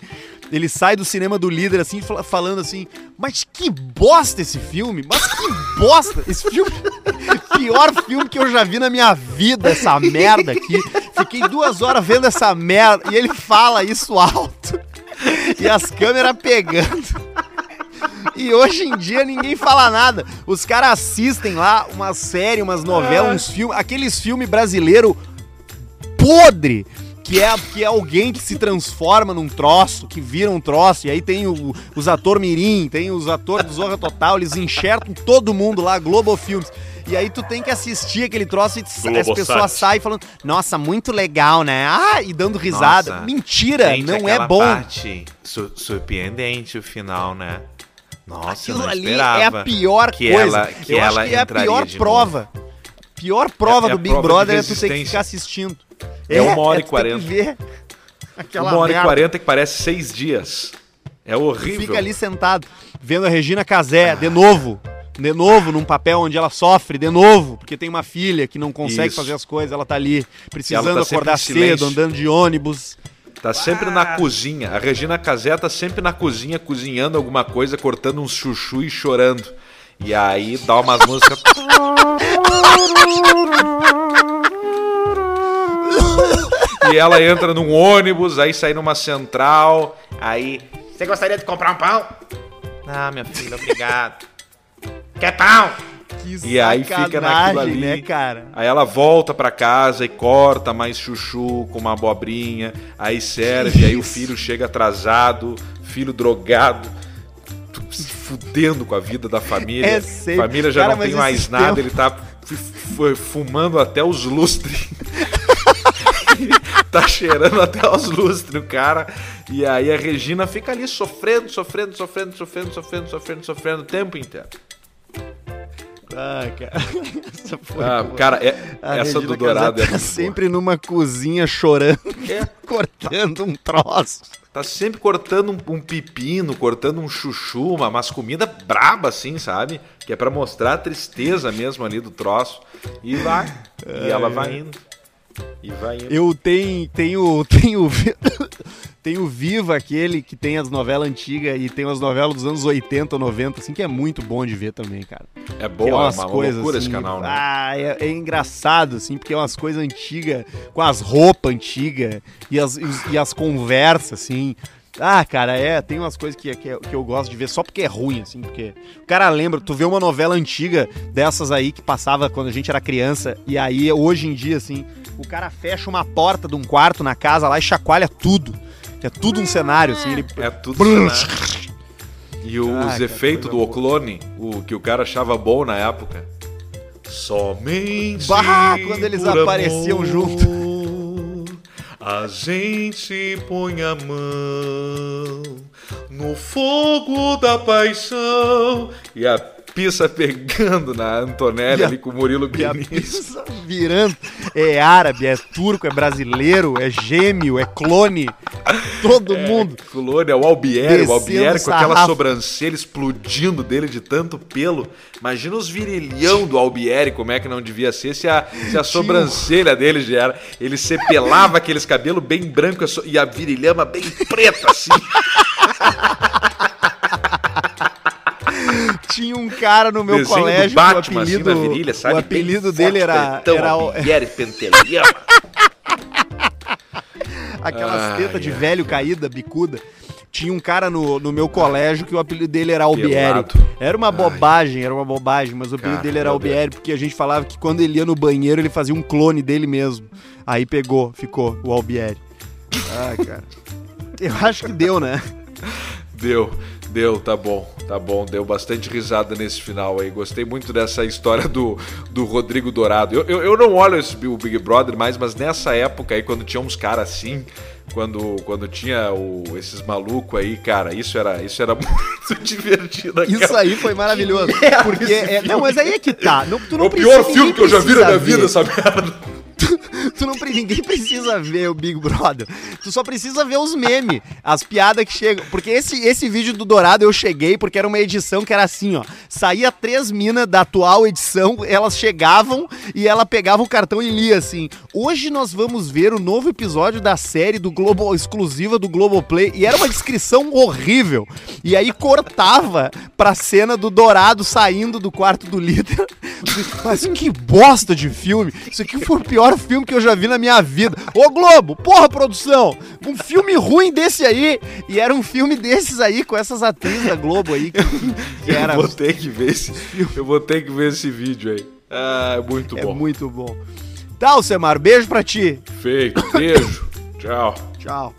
Speaker 2: Ele sai do cinema do líder assim, fala- falando assim: Mas que bosta esse filme! Mas que bosta! Esse filme. Pior filme que eu já vi na minha vida, essa merda aqui. Fiquei duas horas vendo essa merda. E ele fala isso alto. E as câmeras pegando. E hoje em dia ninguém fala nada. Os caras assistem lá uma série, umas novelas, uns filmes, aqueles filmes brasileiros podre. Que é, que é alguém que se transforma num troço, que vira um troço, e aí tem o- os ator mirim, tem os atores do Zorra Total, eles enxertam todo mundo lá, Globo Filmes. E aí tu tem que assistir aquele troço e as pessoas saem falando, nossa, muito legal, né? Ah, e dando risada.
Speaker 1: Nossa,
Speaker 2: Mentira,
Speaker 1: Gente,
Speaker 2: não é bom.
Speaker 1: parte su- surpreendente o final, né? Nossa,
Speaker 2: Aquilo ali é a pior
Speaker 1: que
Speaker 2: coisa.
Speaker 1: ela- que
Speaker 2: Eu
Speaker 1: ela
Speaker 2: acho que é a pior prova. Pior prova
Speaker 1: É- é
Speaker 2: do Big
Speaker 1: prova
Speaker 2: Brother é tu ter que ficar assistindo.
Speaker 1: É uma hora e
Speaker 2: ter que
Speaker 1: quarenta. Uma hora e
Speaker 2: merda.
Speaker 1: quarenta que parece seis dias. É horrível.
Speaker 2: Fica ali sentado, vendo a Regina Casé, de novo. De novo, num papel onde ela sofre, de novo, porque tem uma filha que não consegue
Speaker 1: Isso.
Speaker 2: fazer as coisas, ela tá ali precisando
Speaker 1: Ela tá
Speaker 2: acordar cedo, andando de ônibus.
Speaker 1: Tá sempre na cozinha. A Regina Casé tá sempre na cozinha cozinhando alguma coisa, cortando um chuchu e chorando. E aí dá umas músicas. e ela entra num ônibus, aí sai numa central, aí. Você gostaria de comprar um pão? Ah, minha filha, obrigado. Quer pão?
Speaker 2: Que
Speaker 1: E aí fica naquilo ali.
Speaker 2: né, cara?
Speaker 1: Aí ela volta pra casa e corta mais chuchu com uma abobrinha, aí serve, aí o filho chega atrasado, filho drogado, se fudendo com a vida da família.
Speaker 2: É
Speaker 1: a
Speaker 2: sempre.
Speaker 1: família já
Speaker 2: Cara,
Speaker 1: não tem mais nada, ele tá fumando até os lustres. tá cheirando até os lustres o cara. E aí a Regina fica ali sofrendo, sofrendo, sofrendo, sofrendo, sofrendo, sofrendo, sofrendo o tempo inteiro.
Speaker 2: Ah, cara. Essa foi
Speaker 1: Ah,
Speaker 2: boa.
Speaker 1: cara, é- essa
Speaker 2: Regina
Speaker 1: do Dourado
Speaker 2: Casé
Speaker 1: é
Speaker 2: tá
Speaker 1: boa.
Speaker 2: sempre numa cozinha chorando,
Speaker 1: É.
Speaker 2: cortando um troço.
Speaker 1: Tá sempre cortando um, um pepino, cortando um chuchu, uma, umas comida braba assim, sabe? Que é pra mostrar a tristeza mesmo ali do troço. E vai. E ela vai indo.
Speaker 2: Eu tenho, tenho, tenho, tenho Viva, aquele que tem as novelas antigas e tem as novelas dos anos 80 ou 90, assim, que é muito bom de ver também, cara.
Speaker 1: É boa,
Speaker 2: é
Speaker 1: é
Speaker 2: umas
Speaker 1: uma, uma
Speaker 2: coisas
Speaker 1: loucura
Speaker 2: assim,
Speaker 1: esse canal, né?
Speaker 2: Ah, é, é engraçado, assim, porque é umas coisas antigas, com as roupas antigas e as, e, e as conversas, assim. Ah, cara, é, tem umas coisas que, que, que eu gosto de ver só porque é ruim, assim, porque o cara lembra, tu vê uma novela antiga dessas aí que passava quando a gente era criança, e aí hoje em dia, assim, o cara fecha uma porta de um quarto na casa lá e chacoalha tudo. É tudo um cenário, assim, ele.
Speaker 1: É tudo cenário. E o-
Speaker 2: Ah,
Speaker 1: os
Speaker 2: cara,
Speaker 1: efeitos do Oclone, o que o cara achava bom na época. Somente.
Speaker 2: Bah, quando eles apareciam
Speaker 1: amor,
Speaker 2: junto.
Speaker 1: A gente põe a mão no fogo da paixão. E a pista pegando na Antonelli
Speaker 2: a-
Speaker 1: ali com o Murilo Benício.
Speaker 2: pizza virando. É árabe, é turco, é brasileiro, é gêmeo, é clone. Todo mundo.
Speaker 1: Clone, é o Albieri, o Albieri com aquela sobrancelha explodindo dele de tanto pelo. Imagina os virilhão do Albieri, como é que não devia ser se a, se a sobrancelha dele já era. Ele sepelava aqueles cabelos bem brancos e a virilhama bem preta, assim.
Speaker 2: Tinha um cara no meu
Speaker 1: Desenho
Speaker 2: colégio
Speaker 1: Batman,
Speaker 2: que o
Speaker 1: assim,
Speaker 2: apelido,
Speaker 1: na virilha, sabe?
Speaker 2: o apelido dele era,
Speaker 1: pretão,
Speaker 2: era o- aquelas
Speaker 1: Ai,
Speaker 2: tetas de
Speaker 1: ai.
Speaker 2: velho caída, bicuda. Tinha um cara no, no meu colégio que o apelido dele era Albieri. Era uma bobagem, era uma bobagem, mas o apelido dele era Albieri porque a gente falava que quando ele ia no banheiro ele fazia um clone dele mesmo. Aí pegou, ficou o Albieri. Ah, cara. Eu acho que deu, né?
Speaker 1: Deu. Deu, tá bom, tá bom. Deu bastante risada nesse final aí. Gostei muito dessa história do, do Rodrigo Dourado. Eu, eu, eu não olho esse, o Big Brother mais, mas nessa época aí, quando tinha uns caras assim, quando, quando tinha o, esses malucos aí, cara, isso era, isso era muito divertido.
Speaker 2: Isso
Speaker 1: cara.
Speaker 2: aí foi maravilhoso. Porque é, não, mas aí é que tá. Não, tu
Speaker 6: É
Speaker 2: não
Speaker 6: o pior filme que eu já vi na minha vida, essa merda.
Speaker 2: Tu não, pre- ninguém precisa ver o Big Brother. Tu só precisa ver os memes, as piadas que chegam. Porque esse, esse vídeo do Dourado eu cheguei porque era uma edição que era assim, ó. Saía três minas da atual edição, elas chegavam e ela pegava o cartão e lia assim. Hoje nós vamos ver o novo episódio da série do Globo exclusiva do Globoplay. E era uma descrição horrível. E aí cortava pra cena do Dourado saindo do quarto do líder. Mas que bosta de filme! Isso aqui foi o pior filme que eu já vi na minha vida. Ô Globo, porra, produção! Um filme ruim desse aí! E era um filme desses aí, com essas atrizes da Globo aí, que, que era.
Speaker 1: Eu vou ter que ver esse, eu vou ter que ver esse vídeo aí. Ah, é muito
Speaker 2: É
Speaker 1: bom.
Speaker 2: muito bom. Tá, Alcemar, beijo pra ti.
Speaker 1: Feito. Beijo. Tchau.
Speaker 2: Tchau.